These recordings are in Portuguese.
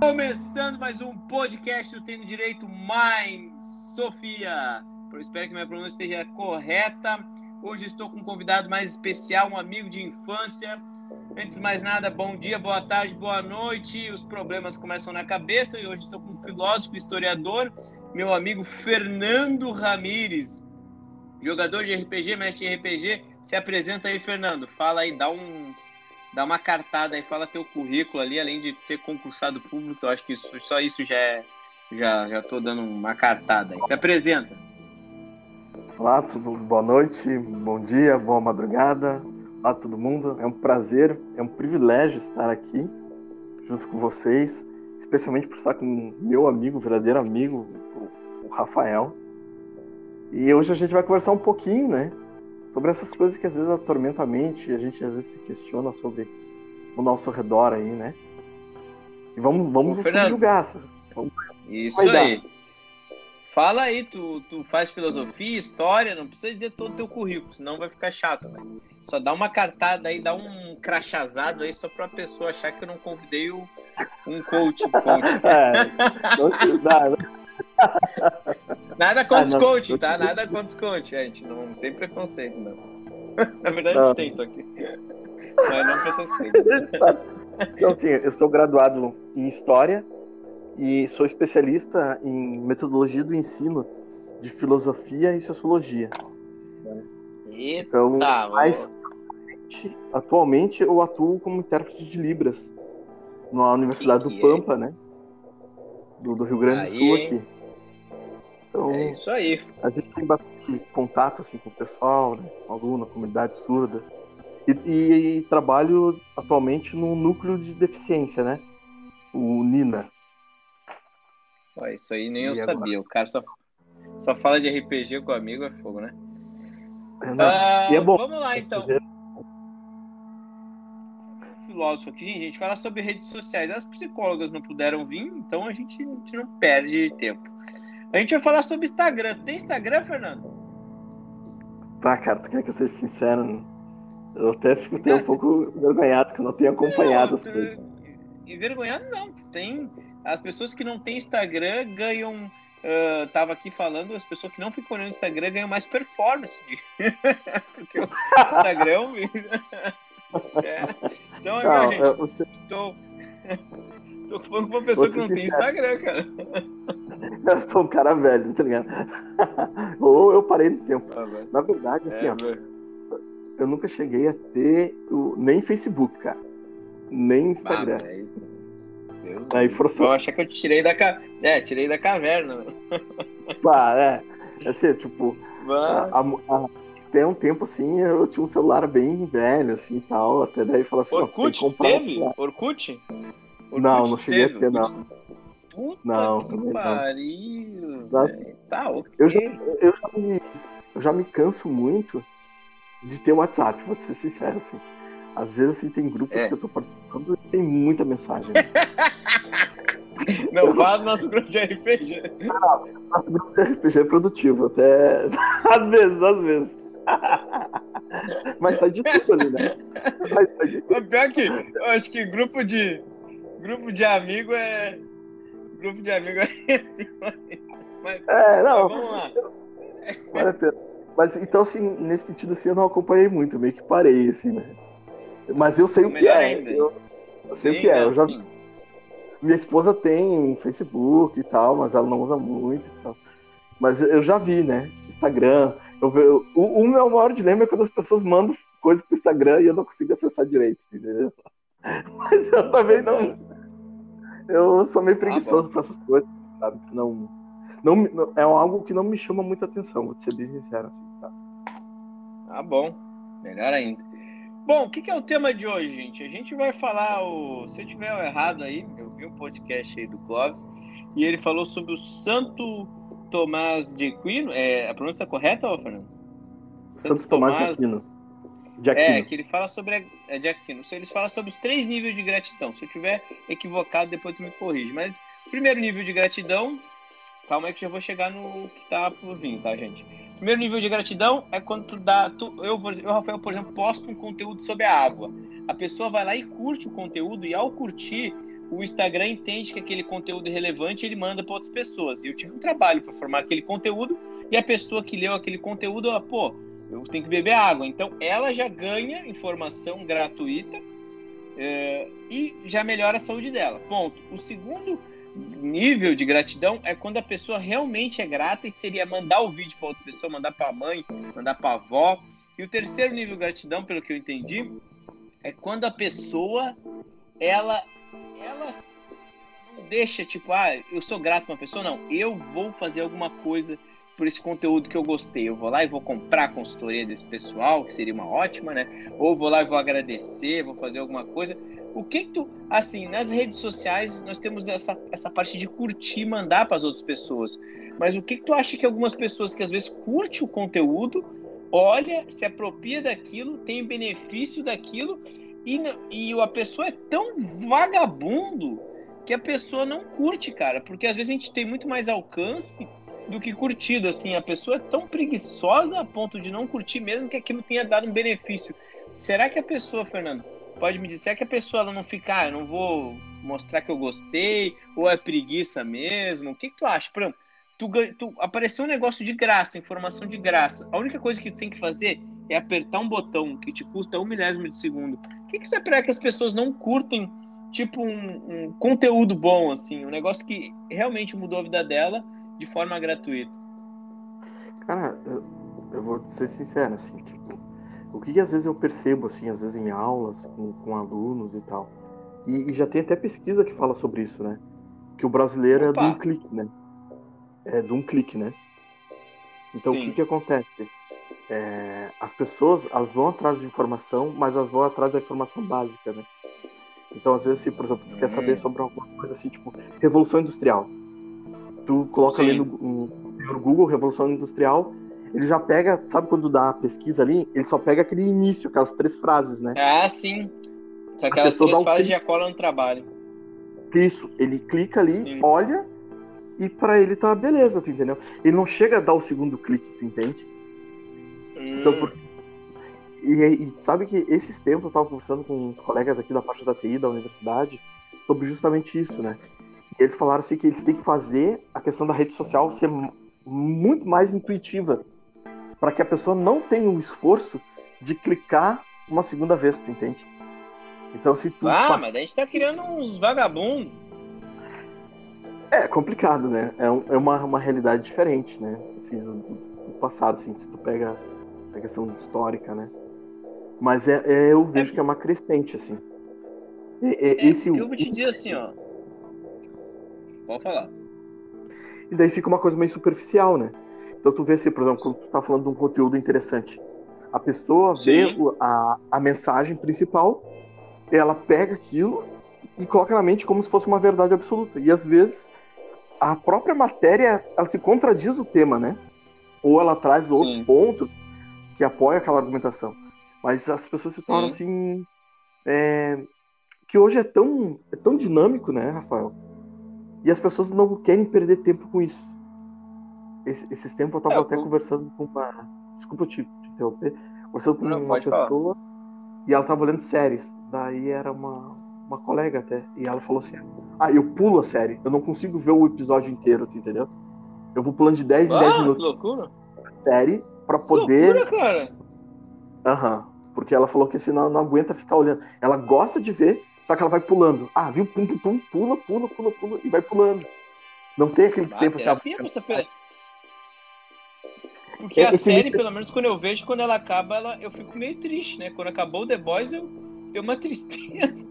Começando mais um podcast do Treino Direito Mind Sofia. Eu espero que minha pronúncia esteja correta. Hoje estou com um convidado mais especial, um amigo de infância. Antes de mais nada, bom dia, boa tarde, boa noite. Os problemas começam na cabeça e hoje estou com um filósofo, historiador, meu amigo Fernando Ramires, jogador de RPG, mestre de RPG. Se apresenta aí, Fernando. Fala aí, dá um dá uma cartada aí, fala teu currículo ali, além de ser concursado público, eu acho que isso, só isso já é, já já tô dando uma cartada aí. Se apresenta. Olá, tudo boa noite, bom dia, boa madrugada. Olá todo mundo. É um prazer, é um privilégio estar aqui junto com vocês, especialmente por estar com meu amigo, verdadeiro amigo, o Rafael. E hoje a gente vai conversar um pouquinho, né, sobre essas coisas que às vezes atormentam a mente, e a gente às vezes se questiona sobre o nosso redor aí, né? E vamos, vamos Ô, julgar. Vamos... Isso aí. Fala aí, tu, tu faz filosofia, história, não precisa dizer todo o teu currículo, senão vai ficar chato, mas só dá uma cartada aí, dá um crachazado aí só pra pessoa achar que eu não convidei o, um coach. coach. é, não, dá, Nada contra os ah, coach, tá? Nada contra os gente. Não tem preconceito, não. Na verdade, não. a gente tem isso aqui. Mas não pra essas coisas. Então, sim, eu estou graduado em História e sou especialista em metodologia do ensino de filosofia e sociologia. Eita, então, mais atualmente eu atuo como intérprete de Libras na Universidade que do Pampa, né? Do, do Rio Grande do Sul aqui. Então, é isso aí. A gente tem bastante contato assim, com o pessoal, né? com aluno, comunidade surda. E, e, e, trabalho atualmente no núcleo de deficiência, né? O NINA. Ué, isso aí nem e eu agora? sabia. O cara só, só fala de RPG com o amigo, é fogo, né? É, ah, é bom. Vamos lá, então. Filósofo aqui, gente, a gente fala sobre redes sociais. As psicólogas não puderam vir, então a gente, a gente não perde tempo. A gente vai falar sobre Instagram. Tem Instagram, Fernando? Tá, cara, tu quer que eu seja sincero? Eu até fico até um pouco envergonhado que eu não tenho acompanhado não, as coisas. Envergonhado não. Tem. As pessoas que não têm Instagram ganham. Uh, tava aqui falando, as pessoas que não ficam no Instagram ganham mais performance. Porque o Instagram. é. Então, não, gente, eu... estou. Tô falando com uma pessoa que não tem Instagram, cara. Eu sou um cara velho, tá ligado? Ou eu parei no tempo. Ah, Na verdade, assim, é, ó, eu nunca cheguei a ter o, nem Facebook, cara. Nem Instagram. Ah, Aí forçou. Eu achei que eu te tirei da ca... É, tirei da caverna. Pá, é. Assim, tipo, a, a, até um tempo assim, eu tinha um celular bem velho, assim e tal. Até daí falar assim, Orkut, ó, teve? Orkut? Orkut? Não, não cheguei teve, a ter, não. Puta não, que pariu. Tá, ok. Eu já, eu, já me, eu já me canso muito de ter WhatsApp, vou ser sincero, assim. Às vezes, assim, tem grupos é. que eu tô participando e tem muita mensagem. Não fala do nosso grupo de RPG. Não, nosso grupo de RPG é produtivo, até. Às vezes, às vezes. Mas sai de tudo ali, né? Mas sai de tudo. Pior que, eu acho que grupo de. Grupo de amigo é grupo de amigos Mas, é, não. Vamos lá. Vale a pena. Mas então, assim, nesse sentido, assim, eu não acompanhei muito, meio que parei, assim, né? Mas eu sei o, o que é. Eu, eu, sei Sim, o que é. Eu já... Minha esposa tem Facebook e tal, mas ela não usa muito e tal. Mas eu já vi, né? Instagram. Eu, eu, o, o meu maior dilema é quando as pessoas mandam coisa pro Instagram e eu não consigo acessar direito, entendeu? Mas eu também não eu sou meio ah, preguiçoso ah, para essas coisas, sabe? Não, não, é algo que não me chama muita atenção, vou ser bem sincero, assim, tá? Ah, bom. Melhor ainda. Bom, o que, que, é o tema de hoje, gente? A gente vai falar o. Se eu tiver errado aí, eu vi um podcast aí do Clóvis, e ele falou sobre o Santo Tomás de Aquino. É, a pronúncia tá correta, Fernando? Santo, Santo Tomás, Tomás de Aquino. De Aquino. É, que ele fala sobre a, é de Aquino. Ele fala sobre os três níveis de gratidão. Se eu tiver equivocado, depois tu me corrige. Mas primeiro nível de gratidão, calma aí que já vou chegar no que tá por vir, tá, gente? Primeiro nível de gratidão é quando tu dá. Tu, eu, eu, Rafael, por exemplo, posto um conteúdo sobre a água. A pessoa vai lá e curte o conteúdo, e ao curtir, o Instagram entende que aquele conteúdo é relevante e ele manda para outras pessoas. E eu tive um trabalho para formar aquele conteúdo e a pessoa que leu aquele conteúdo, ela, pô, eu tenho que beber água. Então ela já ganha informação gratuita é, e já melhora a saúde dela. Ponto. O segundo nível de gratidão é quando a pessoa realmente é grata e seria mandar o vídeo para outra pessoa, mandar para a mãe, mandar para a avó. E o terceiro nível de gratidão, pelo que eu entendi, é quando a pessoa ela ela não deixa tipo, ah, eu sou grato para uma pessoa, não, eu vou fazer alguma coisa por esse conteúdo que eu gostei. Eu vou lá e vou comprar a consultoria desse pessoal, que seria uma ótima, né? Ou vou lá e vou agradecer, vou fazer alguma coisa. O que, que tu, assim, nas redes sociais nós temos essa, essa parte de curtir, mandar para as outras pessoas. Mas o que, que tu acha que algumas pessoas que às vezes curte o conteúdo, olha, se apropria daquilo, tem benefício daquilo e, e a pessoa é tão vagabundo que a pessoa não curte, cara. Porque às vezes a gente tem muito mais alcance do que curtido, assim. A pessoa é tão preguiçosa a ponto de não curtir mesmo que aquilo tenha dado um benefício. Será que a pessoa, Fernando, pode me dizer que a pessoa ela não fica, ah, eu não vou mostrar que eu gostei, ou é preguiça mesmo? O que, que tu acha? Por exemplo, tu, tu, apareceu um negócio de graça, informação de graça. A única coisa que tu tem que fazer é apertar um botão que te custa um milésimo de segundo. O que, que você espera que as pessoas não curtem, tipo, um, um conteúdo bom, assim, um negócio que realmente mudou a vida dela de forma gratuita? Cara, eu, eu vou ser sincero, assim, tipo, o que, que, às vezes eu percebo, assim, às vezes em aulas, com, com alunos e tal, e, e, já tem até pesquisa que fala sobre isso, né? Que o brasileiro Opa. é de um clique, né? É de um clique, né? Então Sim. o que que acontece? É, as pessoas, elas vão atrás de informação, mas elas vão atrás da informação básica, né? Então, às vezes, se, por exemplo, tu quer saber hum. sobre alguma coisa assim, tipo, Revolução Industrial. Tu coloca Sim. ali no, no, Google, Revolução Industrial, ele já pega, sabe quando dá a pesquisa ali, ele só pega aquele início, aquelas três frases, né? Ah, sim. Só aquelas três um frases já colam no trabalho. Isso, ele clica ali, sim. olha, e para ele tá beleza, tu entendeu? Ele não chega a dar o segundo clique, tu entende? Hum. Então, por... e, e, sabe que esses tempos eu tava conversando com uns colegas aqui da parte da TI da universidade sobre justamente isso, né? Eles falaram assim que eles têm que fazer a questão da rede social ser muito mais intuitiva para que a pessoa não tenha o esforço de clicar uma segunda vez, tu entende? Então se tu Ah, passa... mas a gente tá criando uns vagabundos. É complicado, né? É, um, é uma, uma realidade diferente, né? Assim, do, do, passado, assim, se tu pega a questão histórica, né? Mas é, é eu vejo é... que é uma crescente, assim. É, esse, eu vou te dizer assim, ó. Pode falar. E daí fica uma coisa meio superficial, né? Então tu vê assim, por exemplo, quando tu tá falando de um conteúdo interessante, a pessoa Sim. vê a, a mensagem principal, ela pega aquilo e coloca na mente como se fosse uma verdade absoluta. E às vezes a própria matéria, ela se contradiz o tema, né? Ou ela traz outros Sim. pontos que apoiam aquela argumentação. Mas as pessoas se tornam Sim. assim. É... que hoje é tão, é tão dinâmico, né, Rafael? E as pessoas não querem perder tempo com isso. Esse, esses tempos eu tava é, até eu... conversando com uma. Desculpa te, te interromper. Conversando com não, uma pessoa falar. e ela tava olhando séries. Daí era uma, uma colega até. E ela falou assim: Ah, eu pulo a série. Eu não consigo ver o episódio inteiro, tu entendeu? Eu vou pulando de 10 em 10 ah, minutos. loucura. Série pra poder. Que loucura, cara. Aham. Uhum. Porque ela falou que senão não aguenta ficar olhando. Ela gosta de ver, só que ela vai pulando. Ah, viu? Pum, pum, pum, pula, pula, pula, pula e vai pulando. Não tem aquele ah, tempo assim. Você... Porque a série, pelo menos quando eu vejo, quando ela acaba, ela, eu fico meio triste, né? Quando acabou o The Boys, eu tenho uma tristeza.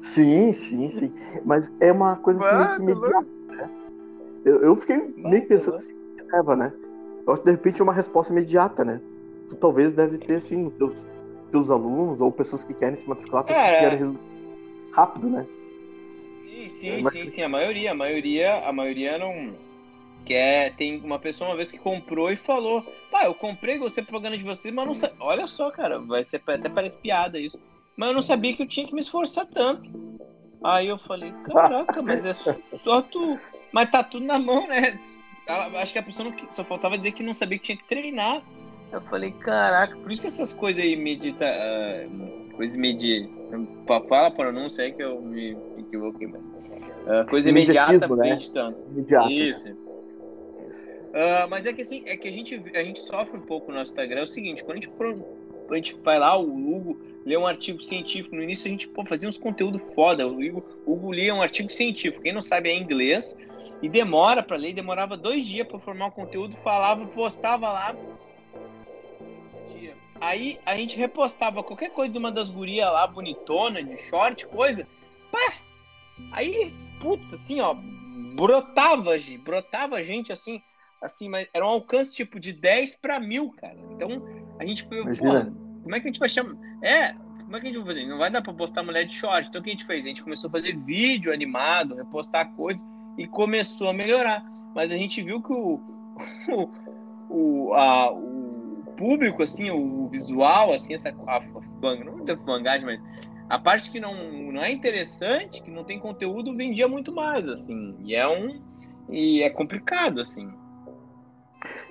Sim, sim, sim. Mas é uma coisa assim meio que imediata, né? Eu, eu fiquei meio pensando assim, leva, né? Eu acho que de repente é uma resposta imediata, né? Tu talvez deve ter, assim, os teus, teus alunos ou pessoas que querem se matricular, pessoas que querem resultado rápido, né? Sim, sim, é, sim, sim. A maioria, a maioria, a maioria não quer. Tem uma pessoa uma vez que comprou e falou: Pá, eu comprei, gostei da propaganda de vocês, mas não sei. Olha só, cara, vai ser até parece piada isso. Mas eu não sabia que eu tinha que me esforçar tanto. Aí eu falei, caraca, mas é só tu. Mas tá tudo na mão, né? Acho que a pessoa não... só faltava dizer que não sabia que tinha que treinar. Eu falei, caraca, por isso que essas coisas aí medita. Uh, coisas medi Fala a pronúncia aí que eu me equivoquei. Mas... Uh, coisa imediata né? tanto. Imediata. Isso. Uh, mas é que assim, é que a gente, a gente sofre um pouco no nosso Instagram. É o seguinte, quando a gente, a gente vai lá, o Hugo lê um artigo científico. No início a gente pô, fazia uns conteúdo foda. O Hugo, o Hugo lia um artigo científico. Quem não sabe é inglês. E demora para ler, demorava dois dias para formar o conteúdo, falava, postava lá. Aí a gente repostava qualquer coisa de uma das gurias lá, bonitona, de short, coisa. Pá! Aí, putz, assim, ó, brotava, brotava gente assim, assim, mas era um alcance tipo de 10 para mil, cara. Então a gente foi, pô, como é que a gente vai chamar? É, como é que a gente vai fazer? Não vai dar pra postar mulher de short. Então o que a gente fez? A gente começou a fazer vídeo animado, repostar coisas e começou a melhorar. Mas a gente viu que o, o, o, a, o público, assim, o visual, assim, essa a, a, não muita fangagem, mas a parte que não, não é interessante, que não tem conteúdo, vendia muito mais, assim. E é um. E é complicado, assim.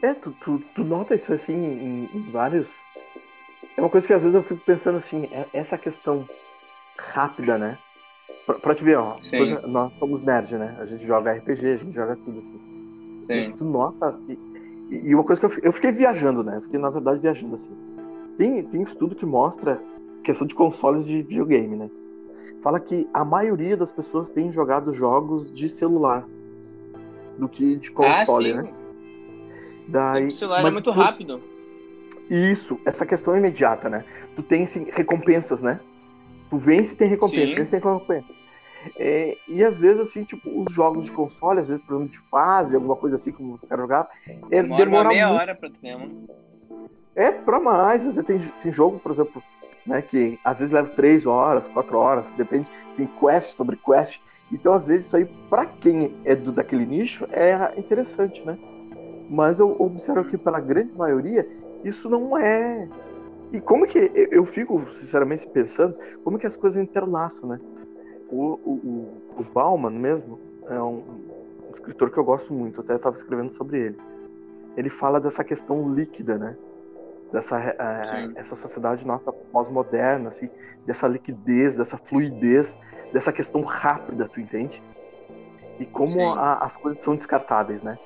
É, tu, tu, tu nota isso assim em, em, vários. É uma coisa que às vezes eu fico pensando assim, é, essa questão rápida, né? Pra, pra te ver, ó, coisa, nós somos nerd, né? A gente joga RPG, a gente joga tudo assim. Sim. E tu nota. E, uma coisa que eu, eu fiquei viajando, né? Eu fiquei, na verdade, viajando assim. Tem, tem estudo que mostra questão de consoles de videogame, né? Fala que a maioria das pessoas tem jogado jogos de celular do que de console, ah, né? Daí, o celular é é muito rápido. Isso, essa questão é imediata, né? Tu tem sim, recompensas, né? Tu vence e tem recompensa, sim. vence tem recompensa. É, e às vezes, assim, tipo, os jogos de console, às vezes, por exemplo, de fase, alguma coisa assim, como eu quero jogar, é, demora meia muito. hora pra tu ganhar É, pra mais. Você tem, tem jogo, por exemplo, né, que às vezes leva três horas, quatro horas, depende, tem quest sobre quest. Então, às vezes, isso aí, para quem é do, daquele nicho, é interessante, né? Mas eu observo que, pela grande maioria, isso não é. E como que. Eu fico, sinceramente, pensando como que as coisas interlaçam, né? O, o, o Bauman mesmo é um, um escritor que eu gosto muito, até estava escrevendo sobre ele. Ele fala dessa questão líquida, né? Dessa é, essa sociedade nossa pós-moderna, assim, dessa liquidez, dessa fluidez, dessa questão rápida, tu entende? E como a, as coisas são descartáveis, né?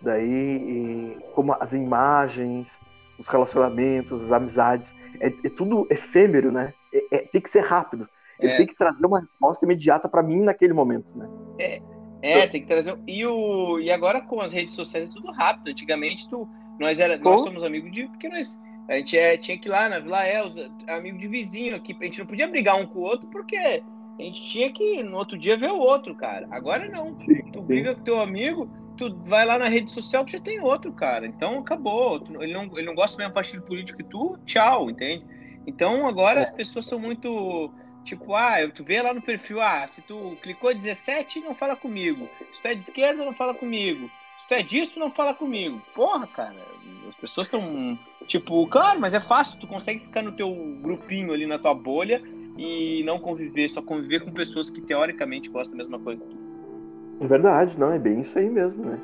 Daí, como as imagens, os relacionamentos, as amizades, é, é tudo efêmero, né? É, é, tem que ser rápido. Ele é. tem que trazer uma resposta imediata para mim naquele momento, né? É, é, tem que trazer. E, o, e agora com as redes sociais é tudo rápido. Antigamente, tu, nós, era, nós somos amigos de. Porque nós, a gente é, tinha que ir lá na Vila Elza, amigo de vizinho aqui. A gente não podia brigar um com o outro porque a gente tinha que no outro dia ver o outro, cara. Agora não. Sim, tu briga com teu amigo, tu vai lá na rede social, tu já tem outro, cara. Então acabou. ele, não, ele não gosta do mesmo partido político que tu, tchau, entende? Então agora é. as pessoas são muito. Tipo, ah, tu vê lá no perfil, ah, se tu clicou 17, não fala comigo. Se tu é de esquerda, não fala comigo. Se tu é disso, não fala comigo. Porra, cara, as pessoas estão. Tipo, claro, mas é fácil, tu consegue ficar no teu grupinho ali na tua bolha e não conviver, só conviver com pessoas que teoricamente gostam da mesma coisa que tu. É verdade, não, é bem isso aí mesmo, né?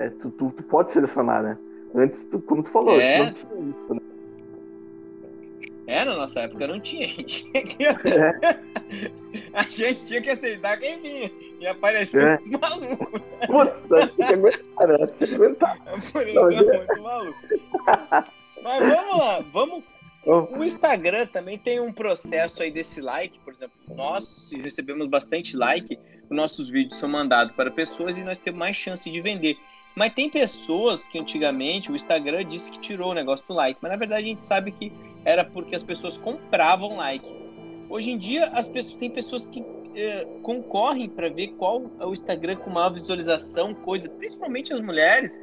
É, tu, tu, tu pode selecionar, né? Antes, tu, como tu falou, é. não tinha isso, né? É, na nossa época não tinha. A gente tinha que, é. a gente tinha que aceitar quem vinha. E apareceu é. os malucos. Putz, tinha que aguentar, né? Tinha que aguentar. Apareceu muito maluco. Mas vamos lá, vamos o Instagram também tem um processo aí desse like, por exemplo, nós recebemos bastante like, os nossos vídeos são mandados para pessoas e nós temos mais chance de vender. Mas tem pessoas que antigamente o Instagram disse que tirou o negócio do like, mas na verdade a gente sabe que era porque as pessoas compravam like. Hoje em dia as pessoas tem pessoas que eh, concorrem para ver qual é o Instagram com maior visualização, coisa, principalmente as mulheres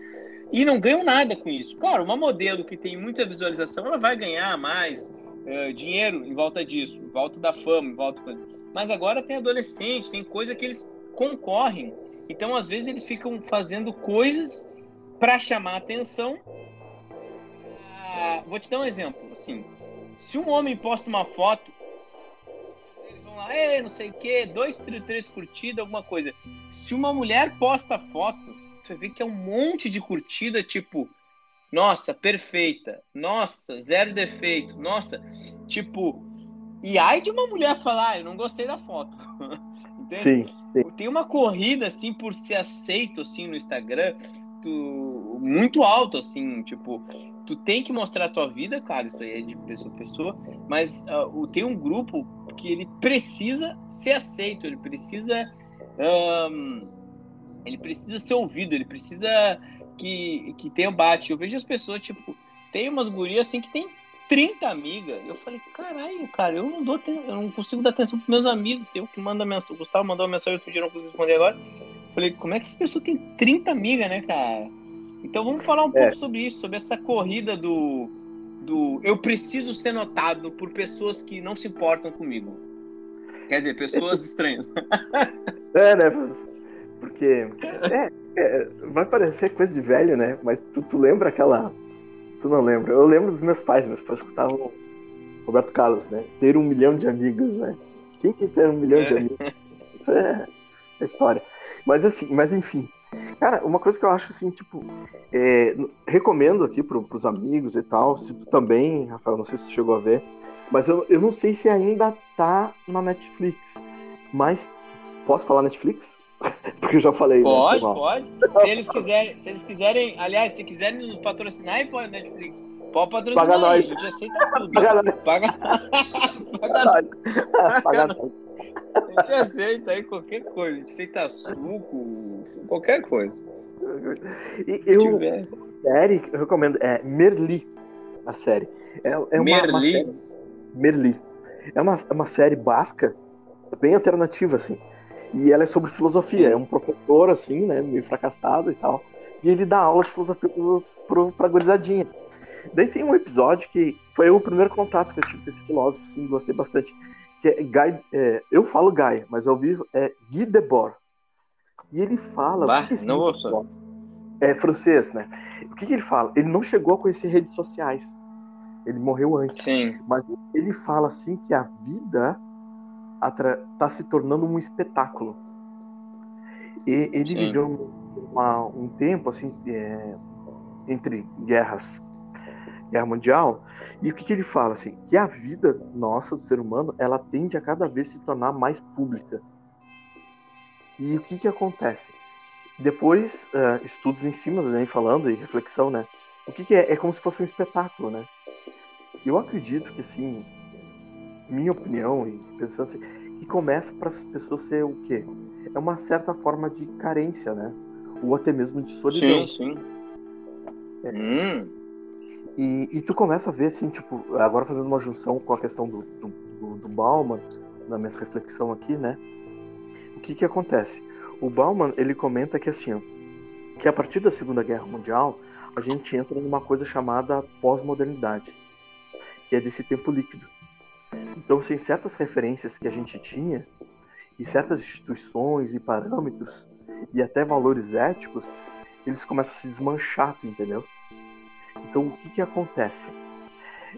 e não ganham nada com isso. Claro, uma modelo que tem muita visualização, ela vai ganhar mais uh, dinheiro em volta disso, em volta da fama, em volta coisa. Mas agora tem adolescente, tem coisa que eles concorrem. Então, às vezes, eles ficam fazendo coisas para chamar atenção. Uh, vou te dar um exemplo. Assim, se um homem posta uma foto, eles vão lá, não sei o que, dois, três, três curtidas, alguma coisa. Se uma mulher posta foto, você vê que é um monte de curtida, tipo, nossa, perfeita, nossa, zero defeito, nossa, tipo, E ai de uma mulher falar, ah, eu não gostei da foto. sim, sim, Tem uma corrida, assim, por ser aceito, assim, no Instagram, muito alto, assim, tipo, tu tem que mostrar a tua vida, cara, isso aí é de pessoa a pessoa, mas uh, tem um grupo que ele precisa ser aceito, ele precisa um, ele precisa ser ouvido, ele precisa que, que tenha bate. Eu vejo as pessoas, tipo, tem umas gurias assim que tem 30 amigas. Eu falei, caralho, cara, eu não dou eu não consigo dar atenção pros meus amigos. Eu que manda mensagem. O Gustavo mandou uma mensagem outro dia, não consigo responder agora. Eu falei, como é que essa pessoa tem 30 amigas, né, cara? Então vamos falar um é. pouco sobre isso, sobre essa corrida do, do eu preciso ser notado por pessoas que não se importam comigo. Quer dizer, pessoas estranhas. É, né? Porque é, é, vai parecer coisa de velho, né? Mas tu, tu lembra aquela Tu não lembra? Eu lembro dos meus pais, meus pais escutavam Roberto Carlos, né? Ter um milhão de amigos, né? Quem que ter um milhão é. de amigos? Isso é, é história. Mas assim, mas enfim. Cara, uma coisa que eu acho assim, tipo, é, recomendo aqui pro, pros amigos e tal, se tu também, Rafael, não sei se tu chegou a ver, mas eu, eu não sei se ainda tá na Netflix. Mas posso falar Netflix? Porque eu já falei. Né? Pode, né? pode. Se eles quiserem, se eles quiserem, aliás, se quiserem nos patrocinar, e põe Netflix. Pode patrocinar. Paga nós. A gente aceita tudo. Paga nós. Paga, Paga nós. Paga nós. A gente aceita aí qualquer coisa. A gente aceita suco, qualquer coisa. E eu, série, eu recomendo, é Merli, a série. É, é uma, Merli? Uma série, Merli. É uma, é uma série basca, bem alternativa, assim. E ela é sobre filosofia. É um professor, assim, né? Meio fracassado e tal. E ele dá aula de filosofia pro, pro, pra gurizadinha. Daí tem um episódio que foi o primeiro contato que eu tive com esse filósofo, sim, gostei bastante. Que é Guy, é, eu falo Guy, mas ao vivo é Guy Debord. E ele fala. Bah, que não ouço. É francês, né? O que, que ele fala? Ele não chegou a conhecer redes sociais. Ele morreu antes. Sim. Mas ele fala assim que a vida está se tornando um espetáculo. E ele Sim. viveu uma, um tempo assim é, entre guerras, guerra mundial, e o que, que ele fala assim, que a vida nossa do ser humano ela tende a cada vez se tornar mais pública. E o que que acontece? Depois uh, estudos em cima, né, falando e reflexão, né? O que, que é? É como se fosse um espetáculo, né? Eu acredito que assim minha opinião, e pensando assim, que começa para as pessoas ser o quê? É uma certa forma de carência, né? Ou até mesmo de solidão. Sim, sim. É. Hum. E, e tu começa a ver, assim, tipo, agora fazendo uma junção com a questão do, do, do Bauman, na minha reflexão aqui, né? O que que acontece? O Bauman, ele comenta que, assim, que a partir da Segunda Guerra Mundial, a gente entra numa coisa chamada pós-modernidade, que é desse tempo líquido. Então, sem assim, certas referências que a gente tinha, e certas instituições e parâmetros, e até valores éticos, eles começam a se desmanchar, entendeu? Então, o que, que acontece?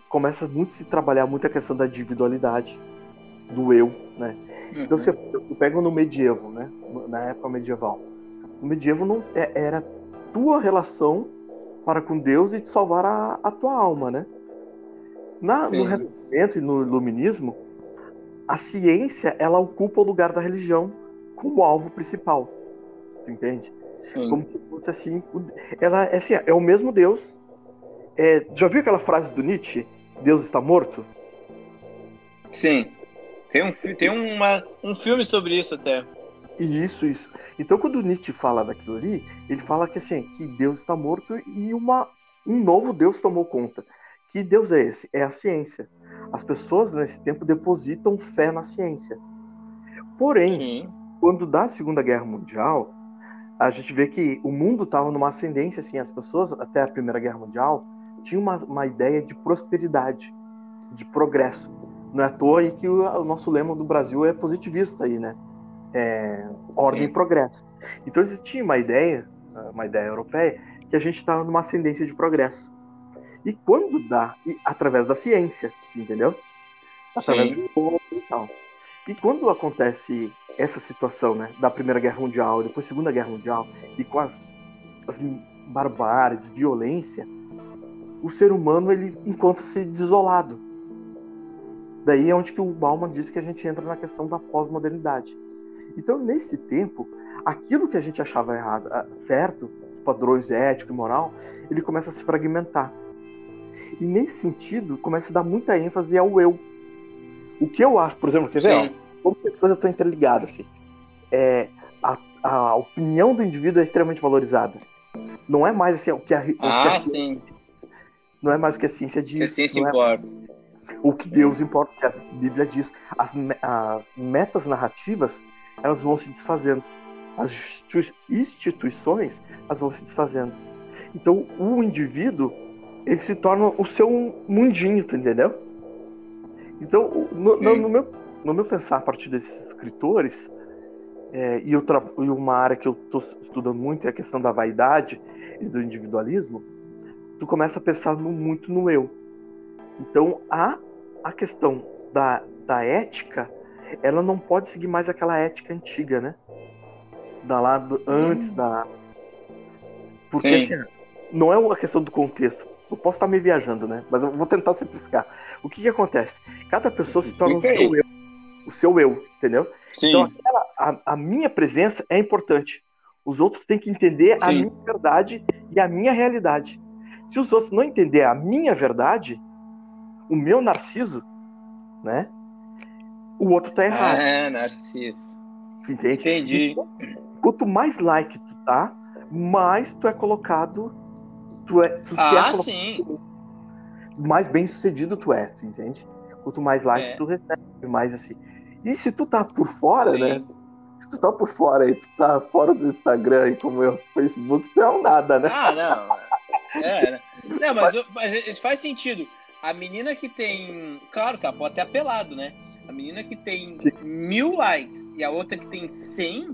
Começa muito a se trabalhar muito a questão da individualidade, do eu, né? Uhum. Então, eu pego no medievo, né? Na época medieval, o medievo não é, era tua relação para com Deus e te salvar a, a tua alma, né? Na, no Renascimento e no Iluminismo, a ciência ela ocupa o lugar da religião como alvo principal. Tu entende? Sim. Como se fosse assim. Ela é, assim, é o mesmo Deus. É, já viu aquela frase do Nietzsche? Deus está morto? Sim. Tem, um, tem uma, um filme sobre isso até. Isso, isso. Então, quando Nietzsche fala daquilo ali, ele fala que assim, que Deus está morto e uma, um novo Deus tomou conta. Que Deus é esse? É a ciência. As pessoas nesse tempo depositam fé na ciência. Porém, Sim. quando dá a Segunda Guerra Mundial, a gente vê que o mundo estava numa ascendência, assim, as pessoas até a Primeira Guerra Mundial tinham uma, uma ideia de prosperidade, de progresso. Não é à toa que o, o nosso lema do Brasil é positivista aí, né? É, ordem Sim. e progresso. Então existia uma ideia, uma ideia europeia, que a gente estava numa ascendência de progresso. E quando dá, e através da ciência, entendeu? Através Sim. do e tal. E quando acontece essa situação, né, da Primeira Guerra Mundial, depois Segunda Guerra Mundial, e com as, as barbáries, violência, o ser humano ele encontra-se desolado. Daí é onde que o Bauman diz que a gente entra na questão da pós-modernidade. Então, nesse tempo, aquilo que a gente achava errado, ah, certo, os padrões ético e moral, ele começa a se fragmentar. E nesse sentido, começa a dar muita ênfase ao eu. O que eu acho, por exemplo, quer ver? Como que coisa estão interligadas assim? É, a, a opinião do indivíduo é extremamente valorizada. Não é mais assim o que a, o ah, que a sim. Não é mais o que a ciência diz. Que a ciência é importa. É o que Deus importa, que a Bíblia diz. As, as metas narrativas, elas vão se desfazendo. As instituições, elas vão se desfazendo. Então, o indivíduo, ele se torna o seu mundinho, entendeu? Então, no, no, no meu, no meu pensar, a partir desses escritores, é, e, eu e uma área que eu estou estudando muito é a questão da vaidade e do individualismo, tu começa a pensar no, muito no eu. Então, a, a questão da, da ética, ela não pode seguir mais aquela ética antiga, né? Da lá do, antes hum. da. Porque Sim. assim, não é uma questão do contexto. Eu posso estar me viajando, né? Mas eu vou tentar simplificar. O que, que acontece? Cada pessoa se torna o seu eu. O seu eu, entendeu? Sim. Então, aquela, a, a, minha presença é importante. Os outros têm que entender Sim. a minha verdade e a minha realidade. Se os outros não entenderem a minha verdade, o meu narciso, né? O outro tá errado. É, narciso. Entende? Entendi. Então, quanto mais like tu tá, mais tu é colocado. Tu é, tu ah, é sim. Mais bem sucedido tu é, tu entende? Quanto mais like é. tu recebe, mais assim. E se tu tá por fora, sim. né? Se tu tá por fora e tu tá fora do Instagram e como eu, Facebook, tu é um nada, né? Ah, não. É? Não, mas, mas isso faz sentido. A menina que tem. Claro que ela pode ter apelado, né? A menina que tem Sim. mil likes e a outra que tem cem,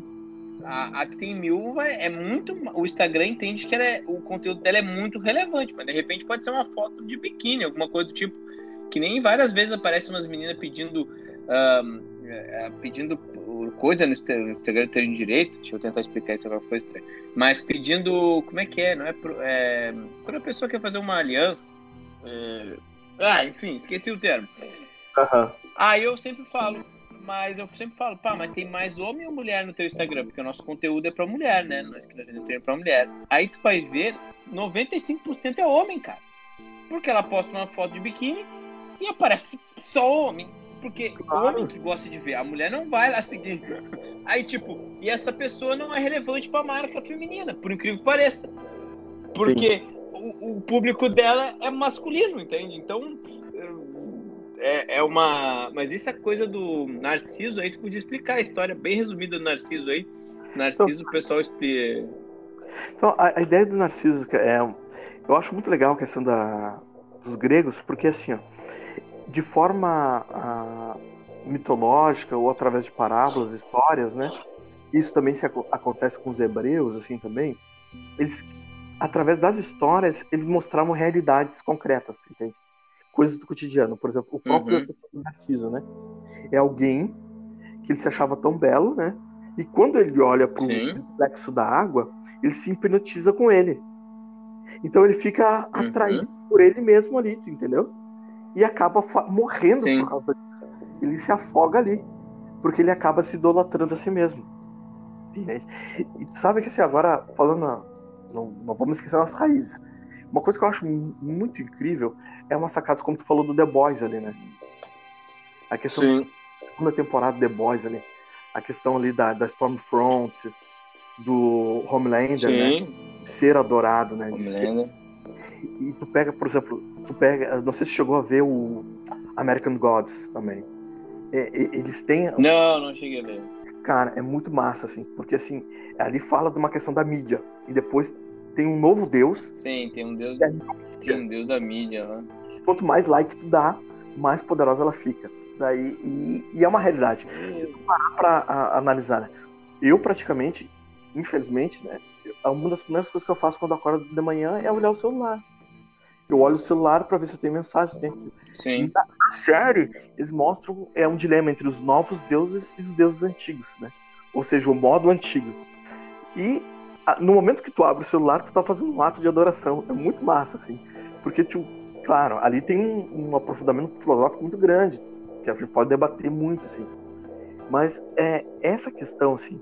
a, a que tem mil vai, é muito. O Instagram entende que é, o conteúdo dela é muito relevante, mas de repente pode ser uma foto de biquíni, alguma coisa do tipo. Que nem várias vezes aparecem umas meninas pedindo. Um, pedindo coisa no Instagram ter direito, deixa eu tentar explicar isso agora foi estranho, mas pedindo, como é que é, não é, é quando a pessoa quer fazer uma aliança, é, ah, enfim, esqueci o termo. Uhum. Aí eu sempre falo, mas eu sempre falo, pá, mas tem mais homem ou mulher no teu Instagram? Porque o nosso conteúdo é pra mulher, né? Nós que nós é pra mulher. Aí tu vai ver, 95% é homem, cara. Porque ela posta uma foto de biquíni e aparece só homem. Porque claro. homem que gosta de ver, a mulher não vai lá seguir. Aí, tipo, e essa pessoa não é relevante pra marca feminina, por incrível que pareça. Porque o, o público dela é masculino, entende? Então, é, é uma. Mas isso é coisa do Narciso aí, tu podia explicar a história bem resumida do Narciso aí. Narciso, o pessoal. Então, a, a, ideia do Narciso é. Eu acho muito legal a questão da, dos gregos, porque assim, ó, de forma a, mitológica ou através de parábolas, histórias, né? Isso também se acontece com os hebreus, assim também. Eles através das histórias, eles mostravam realidades concretas, entende? Coisas do cotidiano. Por exemplo, o próprio uhum. Narciso, né? É alguém que ele se achava tão belo, né? E quando ele olha para o reflexo da água, ele se hipnotiza com ele. Então ele fica uhum. atraído por ele mesmo ali, entendeu? E acaba morrendo Sim. por causa disso. Ele se afoga ali, porque ele acaba se idolatrando a si mesmo. Entende? E sabe que assim, agora falando não, não vamos esquecer as raízes. Uma coisa que eu acho muito incrível é uma sacada, como tu falou do The Boys ali, né? A questão Sim. da segunda temporada do The Boys ali. A questão ali da, da Stormfront, do Homelander, né? Sim. né? Ser adorado, né? Ser... E tu pega, por exemplo, tu pega. Não sei se chegou a ver o American Gods também. É, eles têm. Não, não cheguei a ver. Cara, é muito massa, assim, porque assim, ali fala de uma questão da mídia. E depois tem um novo Deus. Sim, tem um Deus. Tem um Deus da mídia, né? Quanto mais like tu dá, mais poderosa ela fica. Daí, e, e é uma realidade. Se tu parar pra a, analisar, né? Eu praticamente, infelizmente, né? Uma das primeiras coisas que eu faço quando acordo de manhã é olhar o celular. Eu olho o celular para ver se tem mensagens dentro. Sim. Na série, eles mostram é um dilema entre os novos deuses e os deuses antigos, né? Ou seja, o modo antigo. E no momento que tu abre o celular, tu tá fazendo um ato de adoração. É muito massa, assim. Porque, tu, claro, ali tem um, um aprofundamento filosófico muito grande. que a gente pode debater muito, assim. Mas é essa questão, assim,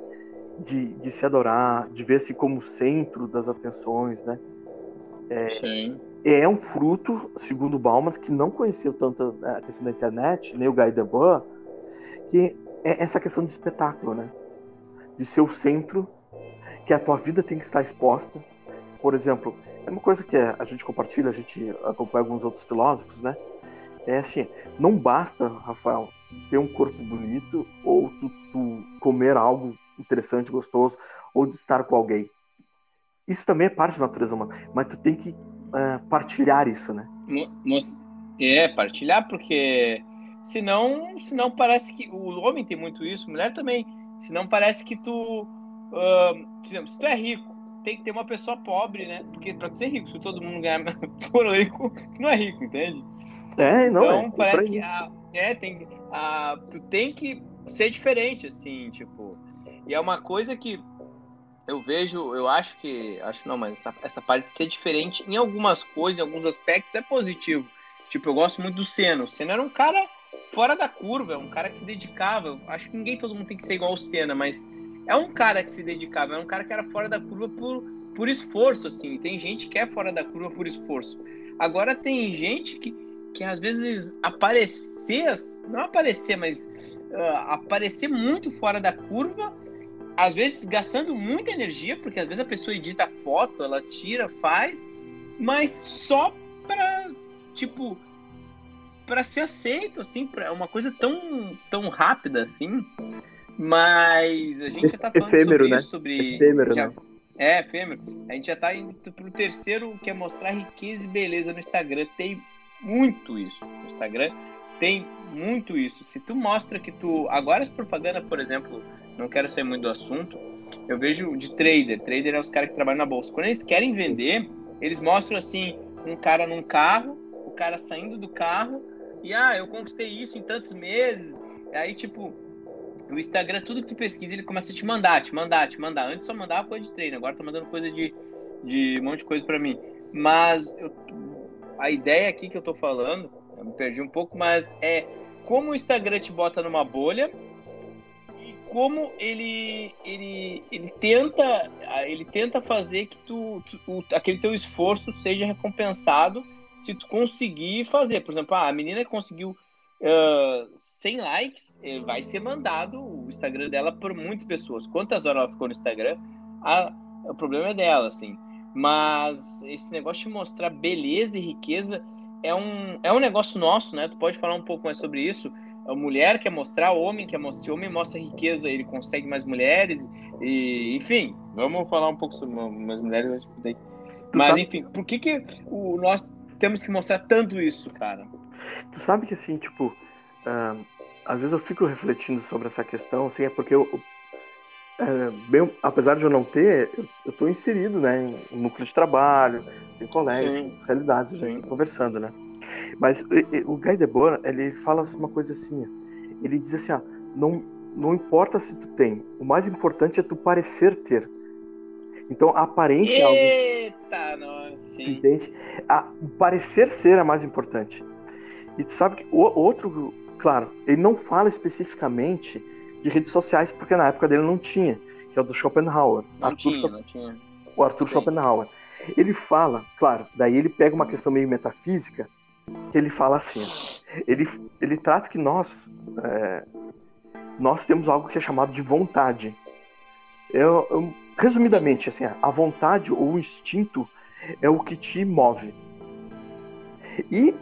de, de se adorar, de ver-se como centro das atenções, né? É, Sim. É um fruto, segundo Bauman, que não conheceu tanto a questão da internet, nem o Guy Debord, que é essa questão de espetáculo, né? De ser o centro, que a tua vida tem que estar exposta. Por exemplo, é uma coisa que a gente compartilha, a gente acompanha alguns outros filósofos, né? É assim, não basta, Rafael, ter um corpo bonito ou tu, tu comer algo interessante, gostoso, ou de estar com alguém. Isso também é parte da natureza humana, mas tu tem que uh, partilhar isso, né? É, partilhar, porque senão, senão parece que o homem tem muito isso, mulher também. Senão parece que tu, uh, exemplo, se tu é rico, tem que ter uma pessoa pobre, né? Porque para ser rico, se todo mundo ganhar por rico, tu não é rico, entende? É, não então, é. parece que a, é, tem, a, tu tem que ser diferente, assim, tipo. E é uma coisa que eu vejo, eu acho que. Acho não, mas essa, essa parte de ser diferente em algumas coisas, em alguns aspectos, é positivo. Tipo, eu gosto muito do Senna. O Senna era um cara fora da curva, um cara que se dedicava. Acho que ninguém, todo mundo tem que ser igual o Senna, mas é um cara que se dedicava, é um cara que era fora da curva por, por esforço, assim. Tem gente que é fora da curva por esforço. Agora tem gente que, que às vezes aparecer, não aparecer, mas uh, aparecer muito fora da curva às vezes gastando muita energia, porque às vezes a pessoa edita foto, ela tira, faz, mas só para tipo para ser aceito assim, para uma coisa tão tão rápida assim. Mas a gente já tá falando efêmero, sobre né? isso, sobre efêmero, já, né? É, efêmero. A gente já tá indo pro terceiro, que é mostrar riqueza e beleza no Instagram. Tem muito isso. No Instagram tem muito isso. Se tu mostra que tu. Agora as propagandas, por exemplo, não quero sair muito do assunto. Eu vejo de trader. Trader é os caras que trabalham na bolsa. Quando eles querem vender, eles mostram assim, um cara num carro, o cara saindo do carro, e ah, eu conquistei isso em tantos meses. Aí, tipo, o Instagram, tudo que tu pesquisa, ele começa a te mandar, te mandar, te mandar. Antes só mandava coisa de treino, agora tá mandando coisa de, de um monte de coisa para mim. Mas eu, a ideia aqui que eu tô falando, eu me perdi um pouco, mas é como o Instagram te bota numa bolha como ele, ele, ele tenta ele tenta fazer que tu, tu o, aquele teu esforço seja recompensado se tu conseguir fazer. Por exemplo, ah, a menina conseguiu uh, 100 likes, eh, vai ser mandado o Instagram dela por muitas pessoas. Quantas horas ela ficou no Instagram? A, o problema é dela, assim. Mas esse negócio de mostrar beleza e riqueza é um, é um negócio nosso, né? Tu pode falar um pouco mais sobre isso a mulher quer mostrar, o homem quer mostrar, se o homem mostra riqueza, ele consegue mais mulheres, e enfim, vamos falar um pouco sobre mais mulheres, mas enfim, por que que o, nós temos que mostrar tanto isso, cara? Tu sabe que assim, tipo, uh, às vezes eu fico refletindo sobre essa questão, assim, é porque eu, é, bem, apesar de eu não ter, eu, tô inserido, né, em núcleo de trabalho, em colégios, realidades, a gente conversando, né? Mas o Guy Debord, ele fala uma coisa assim, ele diz assim, ah, não, não importa se tu tem, o mais importante é tu parecer ter. Então a aparência Eita, é algo... nossa. Entende? A, parecer ser é mais importante. E tu sabe que o outro, claro, ele não fala especificamente de redes sociais, porque na época dele não tinha, que é o do Schopenhauer. Não Arthur tinha, não tinha. O Arthur Sim. Schopenhauer. Ele fala, claro, daí ele pega uma questão meio metafísica, que ele fala assim, ele, ele trata que nós é, nós temos algo que é chamado de vontade. Eu, eu, resumidamente, assim, a vontade ou o instinto é o que te move. E,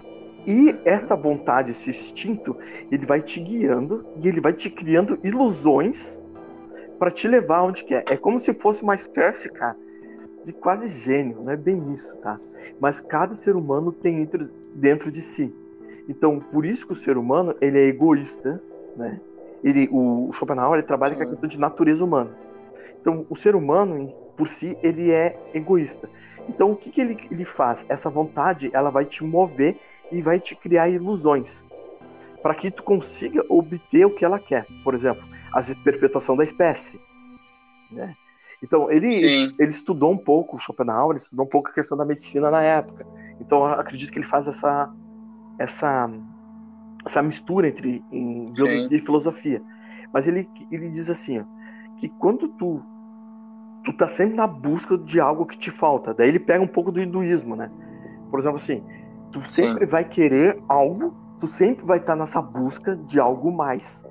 e essa vontade, esse instinto, ele vai te guiando e ele vai te criando ilusões para te levar onde quer. É como se fosse uma espécie, cara, de quase gênio, não é bem isso, tá? Mas cada ser humano tem dentro, de si. Então, por isso que o ser humano ele é egoísta, né? Ele, o Schopenhauer ele trabalha com a questão de natureza humana. Então, o ser humano por si ele é egoísta. Então, o que, que ele, ele faz? Essa vontade ela vai te mover e vai te criar ilusões para que tu consiga obter o que ela quer. Por exemplo, a perpetuação da espécie, né? Então, ele, ele estudou um pouco Schopenhauer, ele estudou um pouco a questão da medicina na época. Então, acredito que ele faz essa, essa, essa mistura entre biologia e filosofia. Mas ele, ele diz assim, ó, que quando tu tu tá sempre na busca de algo que te falta. Daí ele pega um pouco do hinduísmo, né? Por exemplo, assim, tu sempre Sim. vai querer algo, tu sempre vai estar tá nessa busca de algo mais.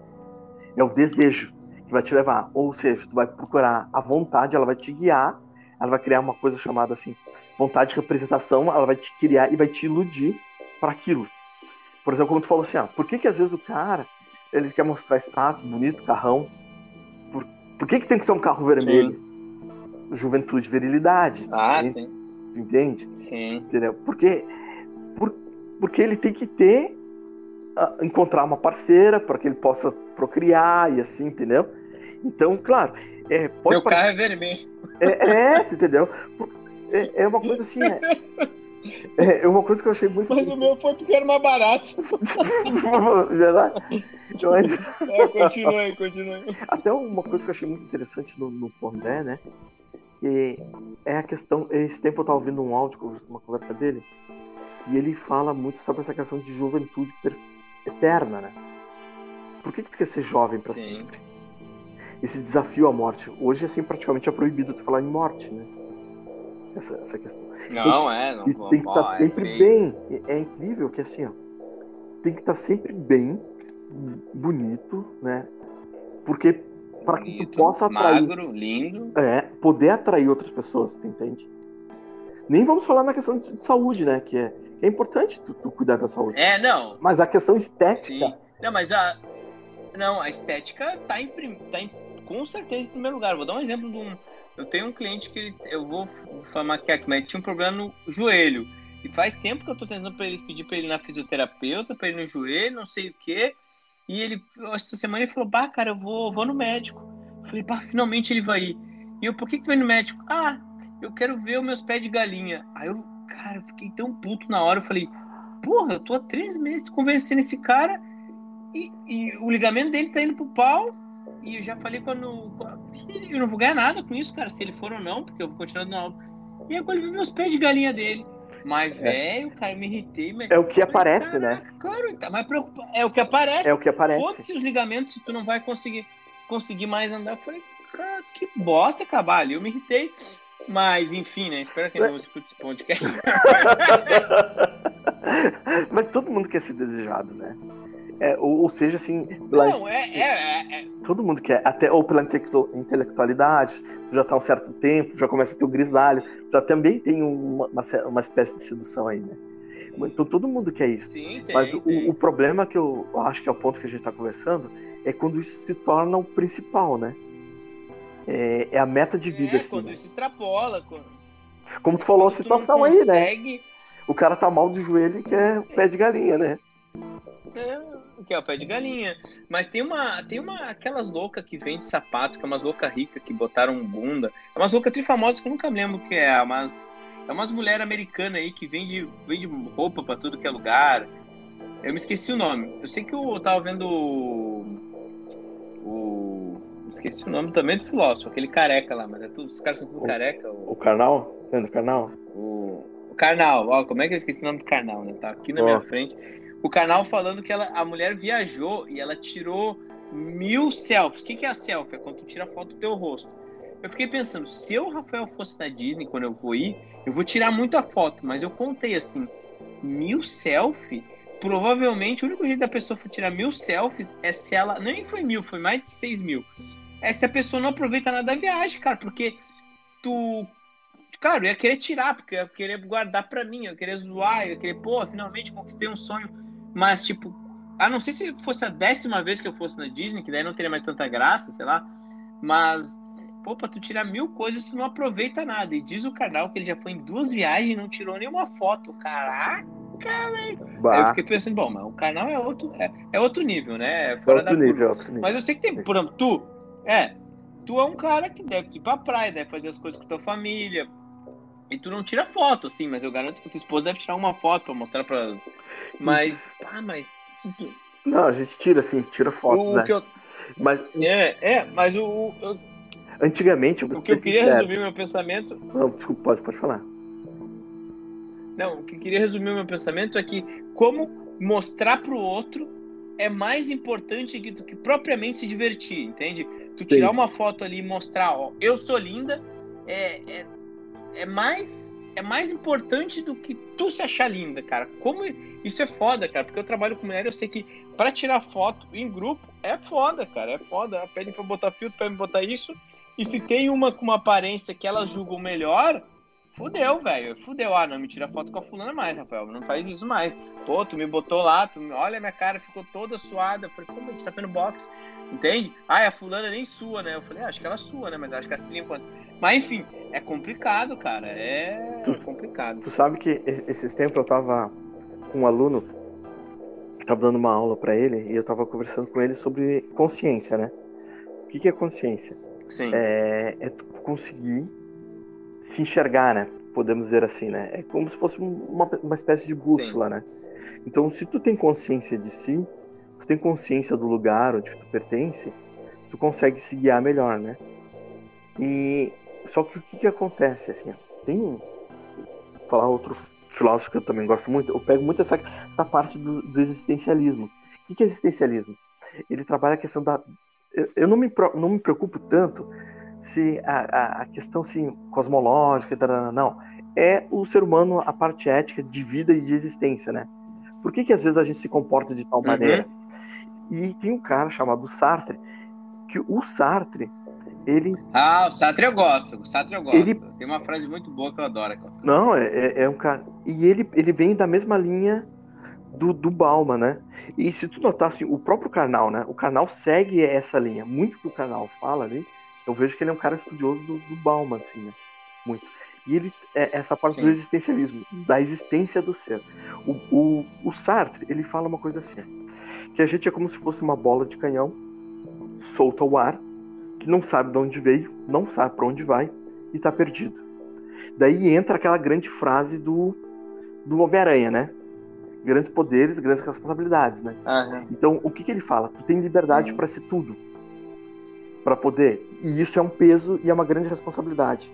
É o desejo que vai te levar. Ou seja, tu vai procurar a vontade, ela vai te guiar, ela vai criar uma coisa chamada assim, vontade de representação, ela vai te criar e vai te iludir para aquilo. Por exemplo, como tu falou assim, ah, por que que às vezes o cara ele quer mostrar status, bonito, carrão? Por, por que que tem que ser um carro vermelho? Sim juventude, virilidade. Ah, sim. Tu entende? Sim. Entendeu? Porque, por, porque ele tem que ter, uh, encontrar uma parceira para que ele possa procriar e assim, entendeu? Então, claro. É, Meu carro é vermelho. É, é entendeu? É, é uma coisa assim. É, é, é uma coisa que eu achei muito. Mas o meu foi porque era mais barato. Verdade? Então, é, continua aí, continua aí. Até uma coisa que eu achei muito interessante no, no Pondé, né? que é a questão. Esse tempo eu estava ouvindo um áudio, uma conversa dele, e ele fala muito sobre essa questão de juventude eterna, né? Por que, que tu quer ser jovem para sempre? Esse desafio à morte. Hoje, assim, praticamente é proibido tu falar em morte, né? Essa, essa questão. Não, tem, é, não. E tem que estar tá é sempre é bem. É incrível que, assim, ó, tem que estar tá sempre bem, bonito, né? Porque para que tu possa atrair. Magro, lindo. É, poder atrair outras pessoas, tu entende? Nem vamos falar na questão de saúde, né? Que é, é importante tu, tu, cuidar da saúde. É, não. Mas a questão estética. Sim. Não, mas a. Não, a estética tá em, tá em, com certeza em primeiro lugar. Vou dar um exemplo de um. Eu tenho um cliente que eu vou falar que mas tinha um problema no joelho. E faz tempo que eu tô tentando pra ele, pedir para ele ir na fisioterapeuta, para ele no joelho, não sei o quê. E ele, essa semana, ele falou: Bah, cara, eu vou, vou no médico. Eu falei: Bah, finalmente ele vai ir. E eu, por que, que tu vai no médico? Ah, eu quero ver os meus pés de galinha. Aí eu, cara, eu fiquei tão puto na hora. Eu falei: Porra, eu tô há três meses convencendo esse cara e, e o ligamento dele tá indo pro pau. E eu já falei quando. Eu não vou ganhar nada com isso, cara, se ele for ou não, porque eu vou continuar dando aula. E agora ele viu meus pés de galinha dele. Mas, é. velho, cara, eu me irritei. Mas... É o que aparece, cara, né? Claro, tá mais preocupado. É o que aparece. É o que aparece. Foda-se os ligamentos, tu não vai conseguir, conseguir mais andar. Eu falei, cara, que bosta acabar ali. Eu me irritei. Mas, enfim, né? Espero que não escute esse podcast. mas todo mundo quer ser desejado, né? É, ou, ou, seja, assim. Pela, não, é, é, é, Todo mundo quer, até ou pela intelectualidade, tu já tá há um certo tempo, já começa a ter o grisalho, já também tem uma, uma, uma espécie de sedução aí, né? Então todo mundo quer isso. Sim, tem, Mas o, o, problema que eu acho que é o ponto que a gente está conversando é quando isso se torna o principal, né? É, é a meta de vida. É, assim, quando né? isso extrapola. Quando... Como tu falou a situação consegue... aí, né? O cara tá mal de joelho e quer pé de galinha, né? É, que é o pé de galinha. Mas tem uma, tem uma, aquelas loucas que vende sapato, que é umas loucas ricas que botaram bunda. É umas loucas trifamosas que eu nunca me lembro o que é. Umas, é umas mulheres americanas aí que vende, vende roupa pra tudo que é lugar. Eu me esqueci o nome. Eu sei que eu tava vendo o. o esqueci o nome também do filósofo, aquele careca lá, mas é tudo, os caras são tudo o, careca. O, o Karnal? Karnal? O, o Karnal, ó, como é que eu esqueci o nome do Karnal, né? Tá aqui na oh. minha frente o canal falando que ela, a mulher viajou e ela tirou mil selfies. O que, que é a selfie? É quando tu tira foto do teu rosto. Eu fiquei pensando, se eu, Rafael, fosse na Disney quando eu vou ir, eu vou tirar muita foto, mas eu contei assim, mil selfies? Provavelmente o único jeito da pessoa tirar mil selfies é se ela. Nem foi mil, foi mais de seis mil. É se a pessoa não aproveita nada da viagem, cara, porque tu. Cara, eu ia querer tirar, porque eu ia querer guardar pra mim, eu ia querer zoar, eu ia querer, pô, finalmente conquistei um sonho mas, tipo, a não ser se fosse a décima vez que eu fosse na Disney, que daí não teria mais tanta graça, sei lá. Mas, pô, pra tu tirar mil coisas, tu não aproveita nada. E diz o canal que ele já foi em duas viagens e não tirou nenhuma foto. Caraca, velho. Aí eu fiquei pensando, bom, mas o canal é outro, é, é outro nível, né? É fora outro da nível, outro nível. Mas eu sei que tem, por exemplo, tu, é, tu é um cara que deve ir pra praia, deve fazer as coisas com tua família. E tu não tira foto, assim, mas eu garanto que tua esposa deve tirar uma foto pra mostrar pra mas, ah, mas. Tipo, não, a gente tira, assim, tira foto, o, né? Eu... Mas... É, é, mas o. Eu... Antigamente. O que eu queria sincero. resumir meu pensamento. Não, desculpa, pode, pode falar. Não, o que eu queria resumir meu pensamento é que como mostrar pro outro é mais importante do que propriamente se divertir, entende? Tu tirar Sim. uma foto ali e mostrar, ó, eu sou linda, é, é, é mais é mais importante do que tu se achar linda, cara. Como isso é foda, cara, porque eu trabalho com mulher, eu sei que para tirar foto em grupo é foda, cara, é foda. Pedem para botar filtro, pra botar isso. E se tem uma com uma aparência que elas julgam melhor, fudeu, velho. Fudeu. Ah, não me tira foto com a fulana mais, Rafael. Não faz isso mais. Pô, tu me botou lá, tu me... olha minha cara, ficou toda suada. Eu falei, como é que tá vendo box? Entende? Ah, a fulana nem sua, né? Eu falei, ah, acho que ela é sua, né? Mas acho que ela se limpa. Mas enfim, é complicado, cara. É tu, complicado. Tu sabe que esses tempos eu tava com um aluno tava dando uma aula para ele e eu tava conversando com ele sobre consciência, né? O que, que é consciência? Sim. É, é tu conseguir se enxergar, né? Podemos dizer assim, né? É como se fosse uma, uma espécie de bússola, Sim. né? Então, se tu tem consciência de si, tu tem consciência do lugar onde tu pertence, tu consegue se guiar melhor, né? E só que o que, que acontece assim? Tem um vou falar outro filósofo que eu também gosto muito. Eu pego muito essa, essa parte do, do existencialismo. O que, que é existencialismo? Ele trabalha a questão da eu, eu não me não me preocupo tanto se a, a questão assim, cosmológica, não, é o ser humano a parte ética de vida e de existência, né? Por que, que às vezes a gente se comporta de tal uhum. maneira? E tem um cara chamado Sartre, que o Sartre, ele... Ah, o Sartre eu gosto, o Sartre eu gosto. Ele... Tem uma frase muito boa que eu adoro. Não, é, é, é um cara... E ele, ele vem da mesma linha do, do Bauman, né? E se tu notar, assim, o próprio canal, né? O canal segue essa linha. Muito que o canal fala ali eu vejo que ele é um cara estudioso do, do Bauman, assim, né? Muito. E ele é essa parte Sim. do existencialismo, da existência do ser. O, o, o, Sartre, ele fala uma coisa assim, que a gente é como se fosse uma bola de canhão, solta ao ar, que não sabe de onde veio, não sabe para onde vai e está perdido. Daí entra aquela grande frase do, do Homem-Aranha, né? Grandes poderes, grandes responsabilidades, né? Uhum. Então, o que, que ele fala? Tu tem liberdade para ser tudo para poder. E isso é um peso e é uma grande responsabilidade.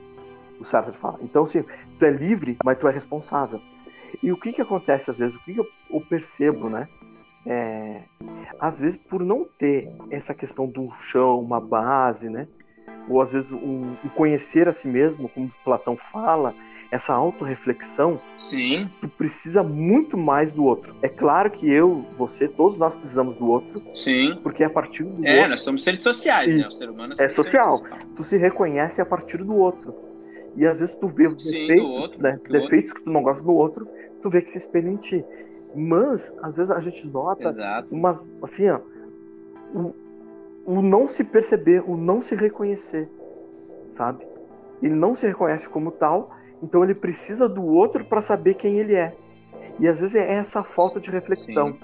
O Sartre fala. Então, assim, tu é livre, mas tu é responsável. E o que que acontece às vezes? O que, que eu percebo, né? É, às vezes, por não ter essa questão do chão, uma base, né? Ou às vezes um, um conhecer a si mesmo, como Platão fala, essa autorreflexão, Sim. tu precisa muito mais do outro. É claro que eu, você, todos nós precisamos do outro. Sim. Porque é a partir do é, outro. nós somos seres sociais, e né? O ser humano é, é social. social. Tu se reconhece a partir do outro. E às vezes tu vê os Sim, defeitos, outro, né? Defeitos outro. que tu não gosta do outro, tu vê que se espelha em ti. Mas, às vezes, a gente nota Exato. umas, assim, ó, o, o não se perceber, o não se reconhecer, sabe? Ele não se reconhece como tal, então ele precisa do outro para saber quem ele é. E às vezes é essa falta de reflexão. Sim.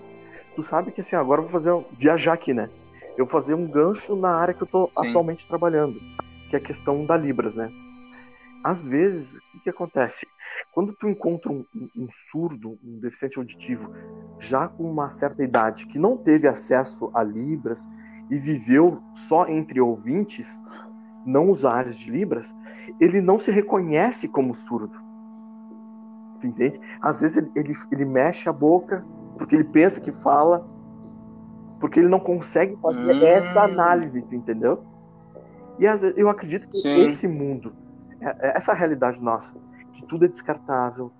Tu sabe que assim, agora eu vou fazer viajar aqui, né? Eu vou fazer um gancho na área que eu Sim. atualmente trabalhando, que é a questão da Libras, né? Às vezes, o que, que acontece? Quando tu encontra um, um, surdo, um deficiente auditivo, já com uma certa idade, que não teve acesso a Libras e viveu só entre ouvintes, não usuários de Libras, ele não se reconhece como surdo. Tu entende? Às vezes ele, ele, ele mexe a boca porque ele pensa que fala, porque ele não consegue fazer hum. essa análise, tu entendeu? E às vezes, eu acredito que Sim. esse mundo, é, é essa realidade nossa, que tudo é descartável,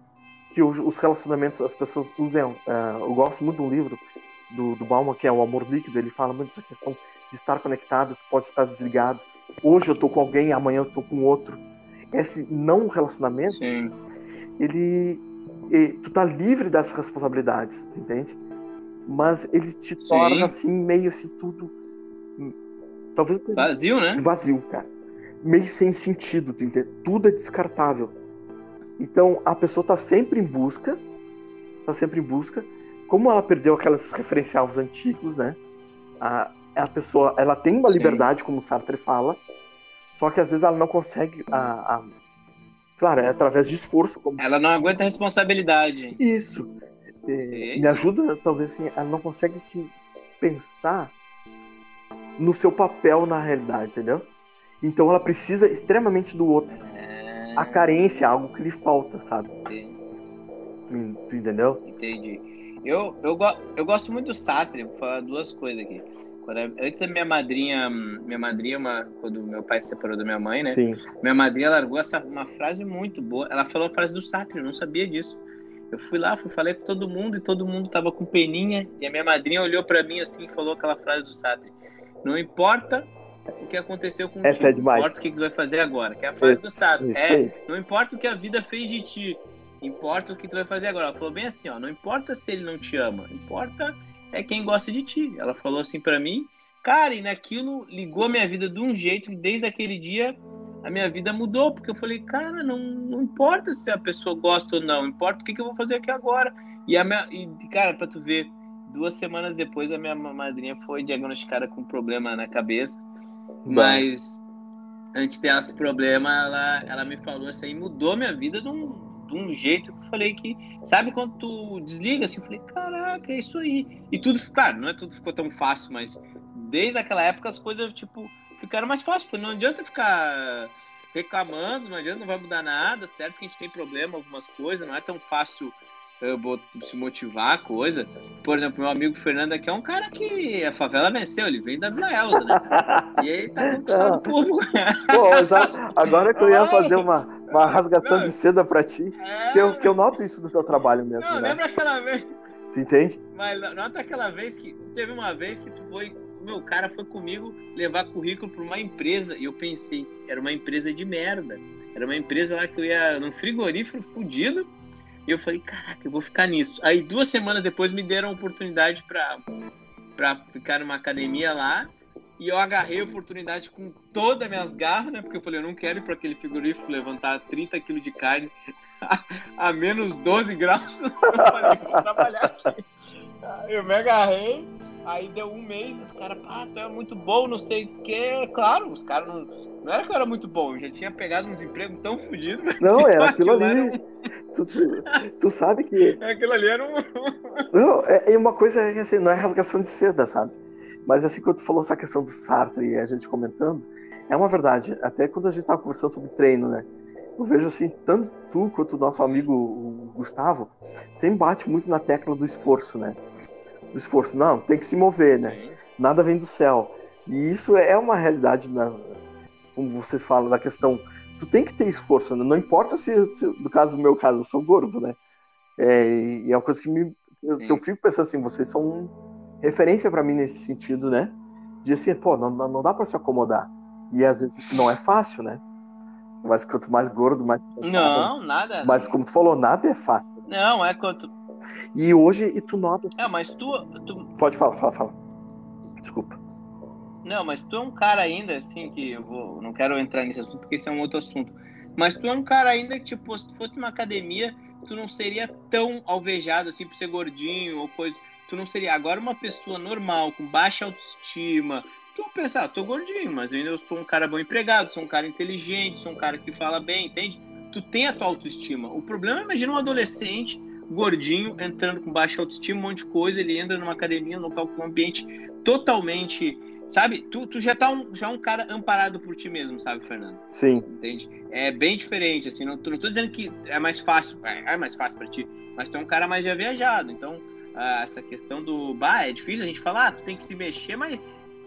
que hoje os relacionamentos, as pessoas usam. Uh, eu gosto muito de um livro do, do Bauman, que é O Amor Líquido, ele fala muito dessa questão de estar conectado, tu pode estar desligado, hoje eu tô com alguém, amanhã eu tô com outro. Esse não relacionamento, Sim. ele, ele, tu tá livre das responsabilidades, entende? Mas ele te Sim. torna assim meio assim tudo talvez vazio, né? Vazio, cara. Meio sem sentido, tu entende? Tudo é descartável. Então a pessoa tá sempre em busca, tá sempre em busca. Como ela perdeu aqueles referenciais antigos, né? A, a pessoa ela tem uma liberdade, Sim. como o Sartre fala, só que às vezes ela não consegue. A, a... Claro, é através de esforço. Como... Ela não aguenta a responsabilidade. Isso. É, me ajuda, talvez assim, ela não consegue se pensar no seu papel na realidade, entendeu? Então ela precisa extremamente do outro. É... A carência, algo que lhe falta, sabe? Entendi. Tu, tu entendeu? Entendi. Eu, eu, eu gosto muito do Sartre, vou falar duas coisas aqui. Quando, antes da minha madrinha, minha madrinha, uma, quando meu pai se separou da minha mãe, né? Sim. Minha madrinha largou essa, uma frase muito boa. Ela falou a frase do Sartre, eu não sabia disso. Eu fui lá, fui, falei com todo mundo e todo mundo tava com peninha. E a minha madrinha olhou para mim assim e falou aquela frase do Sartre: Não importa o que aconteceu com Essa é demais. não importa o que, você vai fazer agora. Que é a frase do Sartre. É, não importa o que a vida fez de ti, importa o que tu vai fazer agora. Ela falou bem assim: ó, não importa se ele não te ama, importa é quem gosta de ti. Ela falou assim para mim, cara, e naquilo ligou minha vida de um jeito que desde aquele dia a minha vida mudou, porque eu falei, cara, não, não importa se a pessoa gosta ou não, importa o que, que eu vou fazer aqui agora. E, a minha, e cara, pra tu ver, duas semanas depois a minha madrinha foi diagnosticada com um problema na cabeça, mas antes desse problema, ela, ela me falou assim, mudou minha vida de um, de um jeito que eu falei que. Sabe quando tu desliga assim? Eu falei, caraca, é isso aí. E tudo, claro, não é tudo ficou tão fácil, mas desde aquela época as coisas, tipo, ficaram mais fáceis. Porque não adianta ficar reclamando, não adianta, não vai mudar nada. Certo que a gente tem problema, algumas coisas, não é tão fácil se motivar a coisa. Por exemplo, meu amigo Fernando aqui é um cara que a favela venceu, ele vem da Vila Elza, né? E aí tá conquistando público. Pô, agora que eu ia fazer uma, uma rasgação de seda pra ti, é... que, eu, que eu noto isso do teu trabalho mesmo. Não, né? lembra aquela vez. Tu entende? Mas nota aquela vez que. Teve uma vez que tu foi. Meu cara foi comigo levar currículo pra uma empresa e eu pensei, era uma empresa de merda. Era uma empresa lá que eu ia num frigorífero fudido e eu falei, caraca, eu vou ficar nisso. Aí duas semanas depois me deram a oportunidade para para ficar numa academia lá. E eu agarrei a oportunidade com todas as minhas garras, né? Porque eu falei, eu não quero ir para aquele frigorífico levantar 30 quilos de carne a, menos 12 graus. Eu falei, vou trabalhar aqui. Eu me agarrei Aí deu um mês, os caras, pá, tu é muito bom, não sei o quê. Claro, os caras não. Não era que eu era muito bom, eu já tinha pegado uns empregos tão fodidos. Não, era aquilo, aquilo ali. Era um... tu, tu, tu, sabe que. É, aquilo ali era um. não, é, é uma coisa assim, não é rasgação de seda, sabe? Mas assim, quando tu falou essa questão do Sartre e a gente comentando, é uma verdade. Até quando a gente tava conversando sobre treino, né? Eu vejo assim, tanto tu quanto o nosso amigo Gustavo, sempre bate muito na tecla do esforço, né? do esforço. Não, tem que se mover, né? Nada vem do céu. E isso é uma realidade, na, como vocês falam, da questão. Tu tem que ter esforço, né? não importa se, se, no caso do meu caso, eu sou gordo, né? É, e é uma coisa que, me, eu, que eu fico pensando assim, vocês são referência para mim nesse sentido, né? De assim, pô, não, não dá para se acomodar. E às vezes não é fácil, né? Mas quanto mais gordo, mais. Não, nada. Mas como tu falou, nada é fácil. Não, é quanto e hoje, e tu nota. É, mas tu, tu. Pode falar, fala, fala. Desculpa. Não, mas tu é um cara ainda, assim, que eu vou. Não quero entrar nesse assunto porque esse é um outro assunto. Mas tu é um cara ainda que, tipo, se tu fosse numa academia, tu não seria tão alvejado, assim, por ser gordinho ou coisa. Tu não seria. Agora, uma pessoa normal, com baixa autoestima. Tu pensar, ah, tô gordinho, mas ainda eu sou um cara bom empregado, sou um cara inteligente, sou um cara que fala bem, entende? Tu tem a tua autoestima. O problema é, imagina um adolescente gordinho, entrando com baixa autoestima, um monte de coisa, ele entra numa academia, num local com um ambiente totalmente. Sabe? Tu, tu já tá um, já um cara amparado por ti mesmo, sabe, Fernando? Sim. Entende? É bem diferente, assim. Não, não tô dizendo que é mais fácil, é, é mais fácil para ti, mas tu é um cara mais já viajado. Então, ah, essa questão do. Bah, é difícil a gente falar, ah, tu tem que se mexer, mas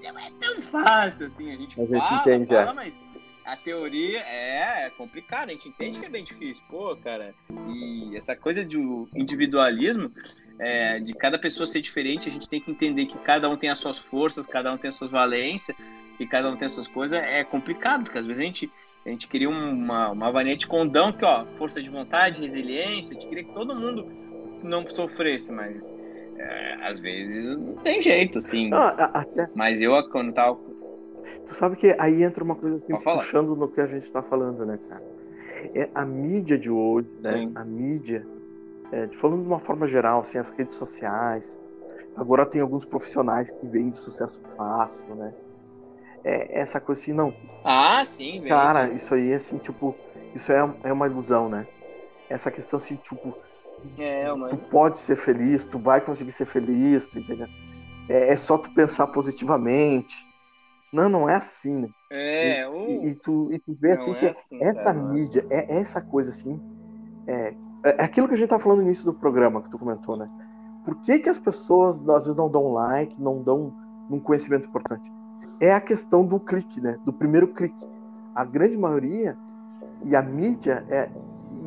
não é tão fácil assim. A gente, a fala, gente entende, fala, é. mas a teoria é, é complicada, a gente entende que é bem difícil, pô, cara. E essa coisa de individualismo, é, de cada pessoa ser diferente, a gente tem que entender que cada um tem as suas forças, cada um tem as suas valências, e cada um tem as suas coisas, é complicado, porque às vezes a gente, a gente queria uma, uma varinha de condão que, ó, força de vontade, resiliência, a gente queria que todo mundo não sofresse, mas é, às vezes não tem jeito, assim. até... Mas eu, quando tava Tu sabe que aí entra uma coisa assim, puxando no que a gente tá falando, né, cara? É a mídia de hoje, né? Sim. A mídia, é, falando de uma forma geral, assim, as redes sociais. Agora tem alguns profissionais que vêm de sucesso fácil, né? É essa coisa assim, não. Ah, sim, velho. Cara, isso aí, assim, tipo, isso é, é uma ilusão, né? Essa questão, assim, tipo, é, tu pode ser feliz, tu vai conseguir ser feliz, tu entendeu? É, é só tu pensar positivamente, não, não é assim, né? É, e, e, tu, e tu vê assim é que assim, essa cara, mídia, é essa coisa assim, é, é aquilo que a gente tá falando no início do programa, que tu comentou, né? por que, que as pessoas às vezes não dão like, não dão um conhecimento importante? É a questão do clique, né? Do primeiro clique. A grande maioria e a mídia é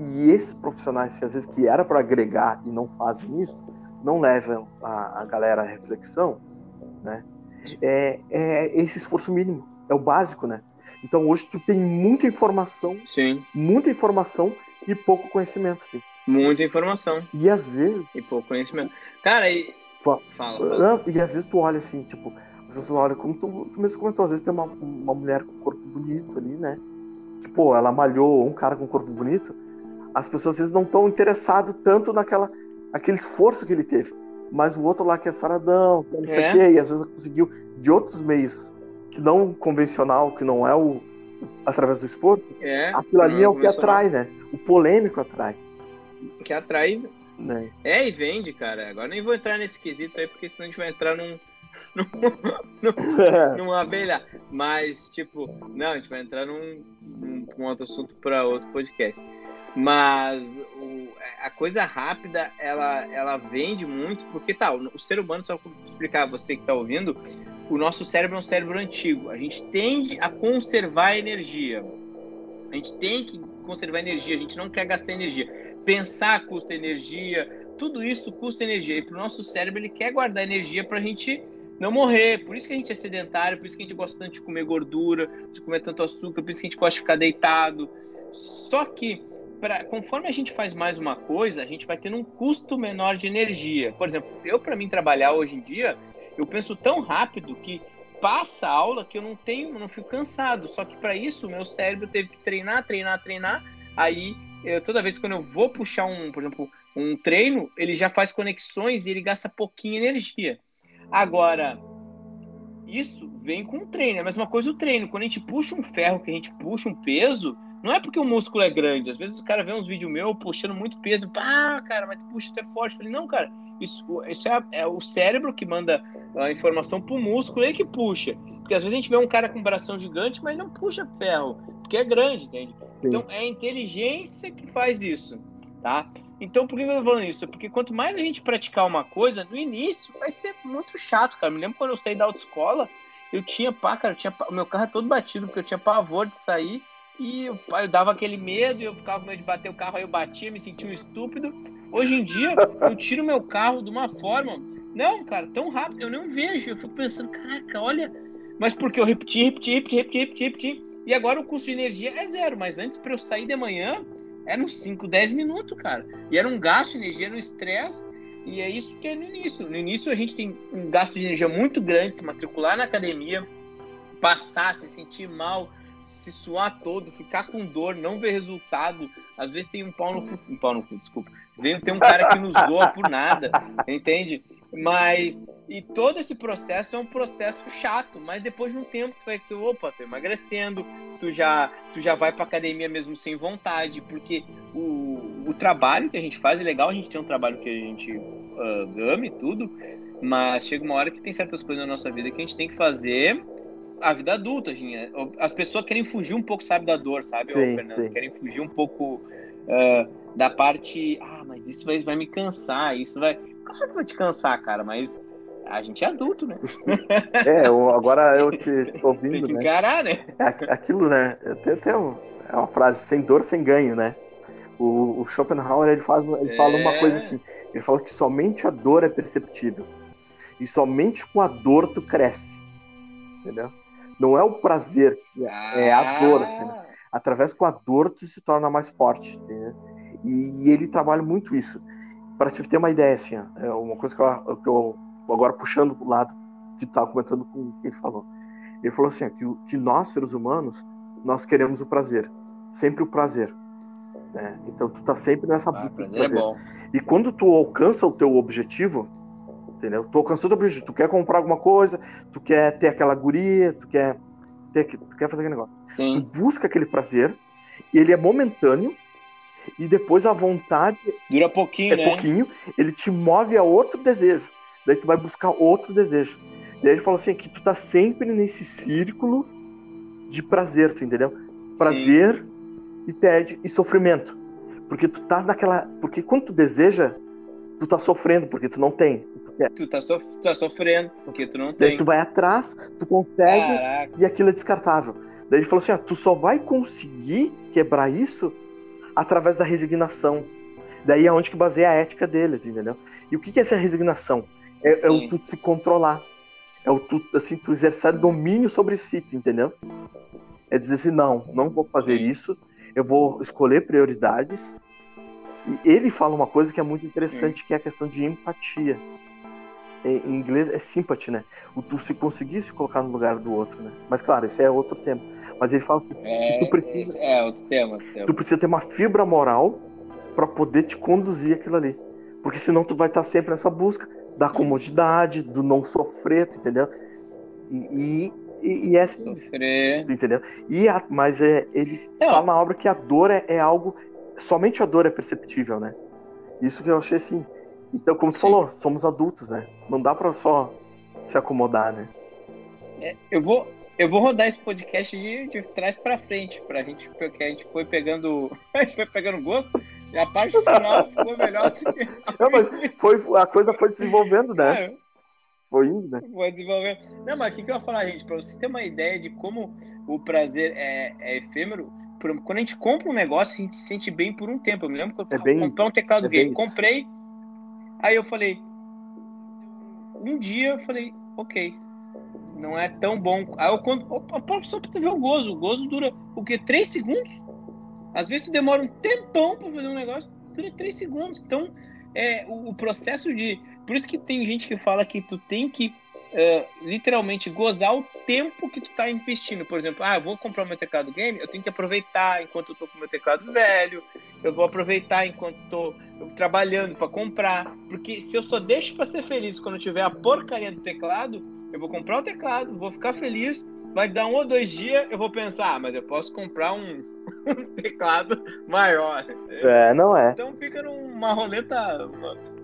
e esses profissionais que às vezes que era para agregar e não fazem isso, não levam a, a galera à reflexão, né? É, é esse esforço mínimo, é o básico, né? Então hoje tu tem muita informação, Sim. muita informação e pouco conhecimento. Tem. Muita informação. E às vezes. E pouco conhecimento. Cara, e. Fala, fala. E às vezes tu olha assim, tipo, as pessoas olham, como tu, tu mesmo comentou, às vezes tem uma, uma mulher com corpo bonito ali, né? Tipo, ela malhou um cara com corpo bonito, as pessoas às vezes não estão interessadas tanto naquela aquele esforço que ele teve. Mas o outro lá que é saradão, que não sei o é. quê, e às vezes conseguiu de outros meios que não convencional, que não é o através do esforço, é, aquilo ali é, é o que atrai, né? O polêmico atrai. Que atrai. Né? É, e vende, cara. Agora nem vou entrar nesse quesito aí, porque senão a gente vai entrar num. num, num é. numa abelha. Mas, tipo, não, a gente vai entrar num, num, num outro assunto para outro podcast. Mas o, a coisa rápida, ela, ela vende muito, porque tá, o, o ser humano, só para explicar você que está ouvindo, o nosso cérebro é um cérebro antigo. A gente tende a conservar energia. A gente tem que conservar energia, a gente não quer gastar energia. Pensar custa energia, tudo isso custa energia. E para o nosso cérebro, ele quer guardar energia para a gente não morrer. Por isso que a gente é sedentário, por isso que a gente gosta tanto de comer gordura, de comer tanto açúcar, por isso que a gente gosta de ficar deitado. Só que pra, conforme a gente faz mais uma coisa, a gente vai tendo um custo menor de energia. Por exemplo, eu para mim trabalhar hoje em dia, eu penso tão rápido que passa a aula que eu não tenho, não fico cansado. Só que para isso, o meu cérebro teve que treinar, treinar, treinar. Aí, eu, toda vez que eu vou puxar um, por exemplo, um treino, ele já faz conexões e ele gasta pouquinha energia. Agora, isso vem com o treino. É a mesma coisa o treino. Quando a gente puxa um ferro, que a gente puxa um peso, não é porque o músculo é grande. Às vezes o cara vê uns vídeos meus puxando muito peso. Ah, cara, mas tu puxa, tu é forte. Eu falei, não, cara, isso, isso é, é, o cérebro que manda a informação pro músculo, ele que puxa. Porque às vezes a gente vê um cara com um bração gigante, mas não puxa ferro, porque é grande, entende? Sim. Então é a inteligência que faz isso, tá? Então por que eu tô falando isso? Porque quanto mais a gente praticar uma coisa, no início vai ser muito chato, cara. Me lembro quando eu saí da autoescola, eu tinha pá, cara, eu tinha, o meu carro é todo batido, porque eu tinha pavor de sair e eu, eu dava aquele medo, eu ficava com medo de bater o carro, aí eu batia, me sentia um estúpido. Hoje em dia, eu tiro meu carro de uma forma. Não, cara, tão rápido, eu não vejo. Eu fico pensando, caraca, olha. Mas porque eu repeti, repeti, repeti, repeti, repeti, repeti. E agora o custo de energia é zero. Mas antes, para eu sair de manhã, eram 5, 10 minutos, cara. E era um gasto de energia, era um estresse. E é isso que é no início. No início, a gente tem um gasto de energia muito grande, se matricular na academia, passar, se sentir mal se suar todo, ficar com dor, não ver resultado. Às vezes tem um pau no cu, um pau no cu, desculpa. Vem tem um cara que nos zoa por nada, entende? Mas e todo esse processo é um processo chato, mas depois de um tempo tu vai que opa, tô emagrecendo, tu já tu já vai para academia mesmo sem vontade, porque o, o trabalho que a gente faz é legal, a gente tem um trabalho que a gente uh, ama e tudo, mas chega uma hora que tem certas coisas na nossa vida que a gente tem que fazer a vida adulta, gente. As pessoas querem fugir um pouco, sabe, da dor, sabe, sim, Fernando? Sim. Querem fugir um pouco uh, da parte. Ah, mas isso vai, vai me cansar, isso vai. Claro que vai te cansar, cara, mas a gente é adulto, né? É, agora eu te ouvindo. Tem que né? encarar, né? É aquilo, né? Até um, é uma frase: sem dor, sem ganho, né? O, o Schopenhauer ele, faz, ele é... fala uma coisa assim: ele fala que somente a dor é perceptível. E somente com a dor tu cresce. Entendeu? Não é o prazer, é a dor. Entendeu? Através com a dor tu se torna mais forte. Entendeu? E, ele trabalha muito isso. Para te ter uma ideia, assim, é uma coisa que eu, que eu agora puxando o lado que estava comentando com o que ele falou. Ele falou assim, que, que nós, seres humanos, nós queremos o prazer. Sempre o prazer. Né? Então tu tá sempre nessa ah, busca prazer. prazer. É. E quando tu alcança o teu objetivo, entendeu? Tu alcançou o objetivo, tu quer comprar alguma coisa, tu quer ter aquela guria, tu quer ter, tu quer fazer aquele negócio. Sim. Tu busca aquele prazer, e ele é momentâneo, e depois a vontade dura pouquinho, é né? pouquinho, ele te move a outro desejo. Daí tu vai buscar outro desejo. E aí ele falou assim que tu tá sempre nesse círculo de prazer, tu entendeu? Prazer Sim. e tédio e sofrimento. Porque tu tá naquela, porque quando tu deseja, tu tá sofrendo porque tu não tem. Tu tá, so, tu tá sofrendo porque tu não tem. Daí tu vai atrás, tu consegue Caraca. e aquilo é descartável. Daí ele falou assim: ah, tu só vai conseguir quebrar isso através da resignação. Daí é onde que baseia a ética deles, entendeu? E o que, que é essa resignação? É, é o tu se controlar. É o tu, assim, tu exercer domínio sobre si, entendeu? É dizer assim, não, não vou fazer Sim. isso, eu vou escolher prioridades. E ele fala uma coisa que é muito interessante, Sim. que é a questão de empatia. Em inglês é sympathy, né? O tu se conseguir se colocar no lugar do outro, né? Mas claro, isso é outro tema. Mas ele fala que, é, que tu precisa. É outro tema, outro tema. Tu precisa ter uma fibra moral para poder te conduzir aquilo ali. Porque senão tu vai estar sempre nessa busca da comodidade, do não sofrer, entendeu? E, e, e é assim, Sofrer. entendeu? E a, mas é, ele não. fala na obra que a dor é, é, algo. Somente a dor é perceptível, né? Isso que eu achei assim. Então, como você falou, somos adultos, né? Não dá pra só se acomodar, né? É, eu vou. Eu vou rodar esse podcast de, de trás para frente, pra gente, porque a gente foi pegando. A gente foi pegando gosto. E a parte final ficou melhor do que. Não, mas foi, a coisa foi desenvolvendo, né? É. Foi indo, né? Foi desenvolvendo. Não, mas o que, que eu ia falar, gente? Pra vocês terem uma ideia de como o prazer é, é efêmero, quando a gente compra um negócio, a gente se sente bem por um tempo. Eu me lembro que eu é bem, comprei um teclado é game. Comprei, aí eu falei. Um dia eu falei, ok, não é tão bom. Aí eu quando. Opa, só pra ver o gozo. O gozo dura o quê? Três segundos? Às vezes tu demora um tempão para fazer um negócio, dura três segundos. Então, é, o, o, processo de. Por isso que tem gente que fala que tu tem que uh, literalmente gozar o tempo que tu tá investindo. Por exemplo, ah, eu vou comprar meu teclado game, eu tenho que aproveitar enquanto eu tô com meu teclado velho, eu vou aproveitar enquanto tô trabalhando para comprar. Porque se eu só deixo para ser feliz quando tiver a porcaria do teclado, eu vou comprar o teclado, vou ficar feliz, vai dar um ou dois dias, eu vou pensar, ah, mas eu posso comprar um um teclado maior. É, não é. Então fica numa roleta.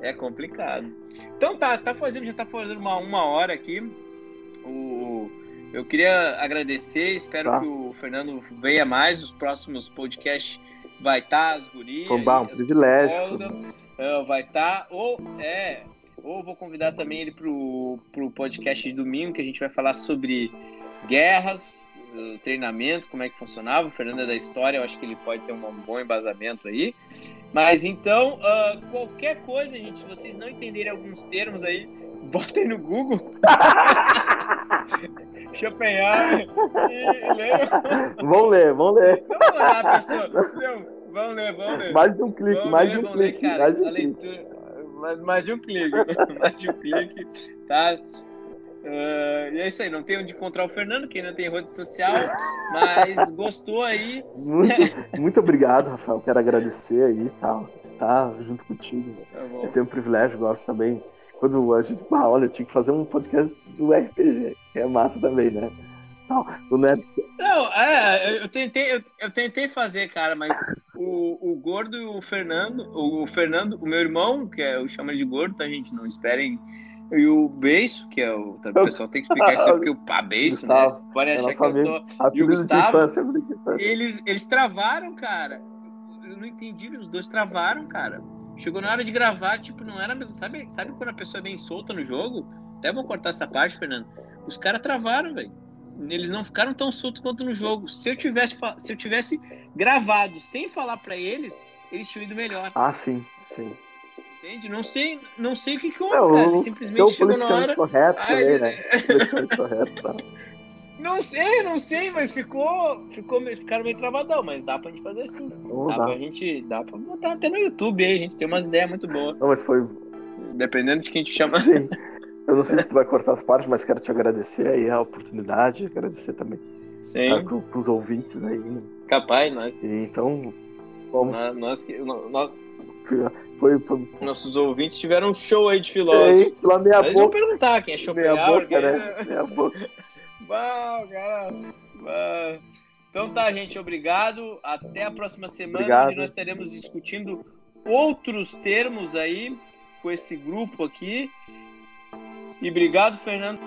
É complicado. Então tá, tá fazendo, já tá fazendo uma, uma hora aqui. O, eu queria agradecer, espero tá. que o Fernando venha mais. Os próximos podcasts vai estar, tá, as gurias. Oba, um privilégio. Uh, vai estar. Tá, ou é. Ou vou convidar também ele pro, pro podcast de domingo, que a gente vai falar sobre guerras, treinamento, como é que funcionava. O Fernando é da história, eu acho que ele pode ter um bom embasamento aí. Mas então, uh, qualquer coisa, gente, se vocês não entenderem alguns termos aí, botem no Google. Schopenhauer e leiam. Vão ler, vão ler. Não vou lá, pessoal. Não, vão ler, vão ler. Mais de um clique, vão mais ler, de um clique. Ler, mais de um clique. Mais, mais de um clique. mais de um clique, tá? Uh, e é isso aí, não tem onde encontrar o Fernando, que não tem rede social, mas gostou aí. Muito, muito obrigado, Rafael. Quero agradecer aí tá, estar junto contigo. Tá é sempre um privilégio, gosto também. Quando a gente, ah, olha, tinha que fazer um podcast do RPG, que é massa também, né? Não, não, é... não é, eu tentei, eu, eu, tentei fazer, cara, mas o, o Gordo e o Fernando, o Fernando, o meu irmão, que é, eu chamo ele de Gordo, tá, gente? Não esperem e o Beiço, que é o. O pessoal tem que explicar isso porque o a Beiço, né? Pode achar que eu tô. E o Gustavo. Eles, eles travaram, cara. Eu não entendi, os dois travaram, cara. Chegou na hora de gravar, tipo, não era mesmo. Sabe, sabe quando a pessoa é bem solta no jogo? Até vou cortar essa parte, Fernando. Os caras travaram, velho. Eles não ficaram tão soltos quanto no jogo. Se eu tivesse, se eu tivesse gravado sem falar para eles, eles tinham ido melhor. Ah, sim, sim. Entende? Não sei, não sei o que que houve, é, cara. Simplesmente chegou na hora. Correto, Ai, aí, né? correto, tá. Não sei, não sei, mas ficou, ficou ficaram meio travadão, mas dá pra gente fazer assim. dá, dá pra gente, dá pra botar até no YouTube aí, a gente tem umas ideias muito boas. Não, mas foi... Dependendo de quem te chama. Sim. Eu não sei se tu vai cortar as partes, mas quero te agradecer aí a oportunidade, agradecer também. Sim. Tá, com, com, os ouvintes aí. Né? Capaz, nós. E, então, vamos... Nós, nós, nós, foi, foi... Nossos ouvintes tiveram um show aí de filósofo. Pela boca. perguntar quem é Schopenhauer. Boca, né? Minha boca. Bah, cara. Bah. Então tá, gente, obrigado. Até a próxima semana, obrigado. onde nós estaremos discutindo outros termos aí com esse grupo aqui. E obrigado, Fernando.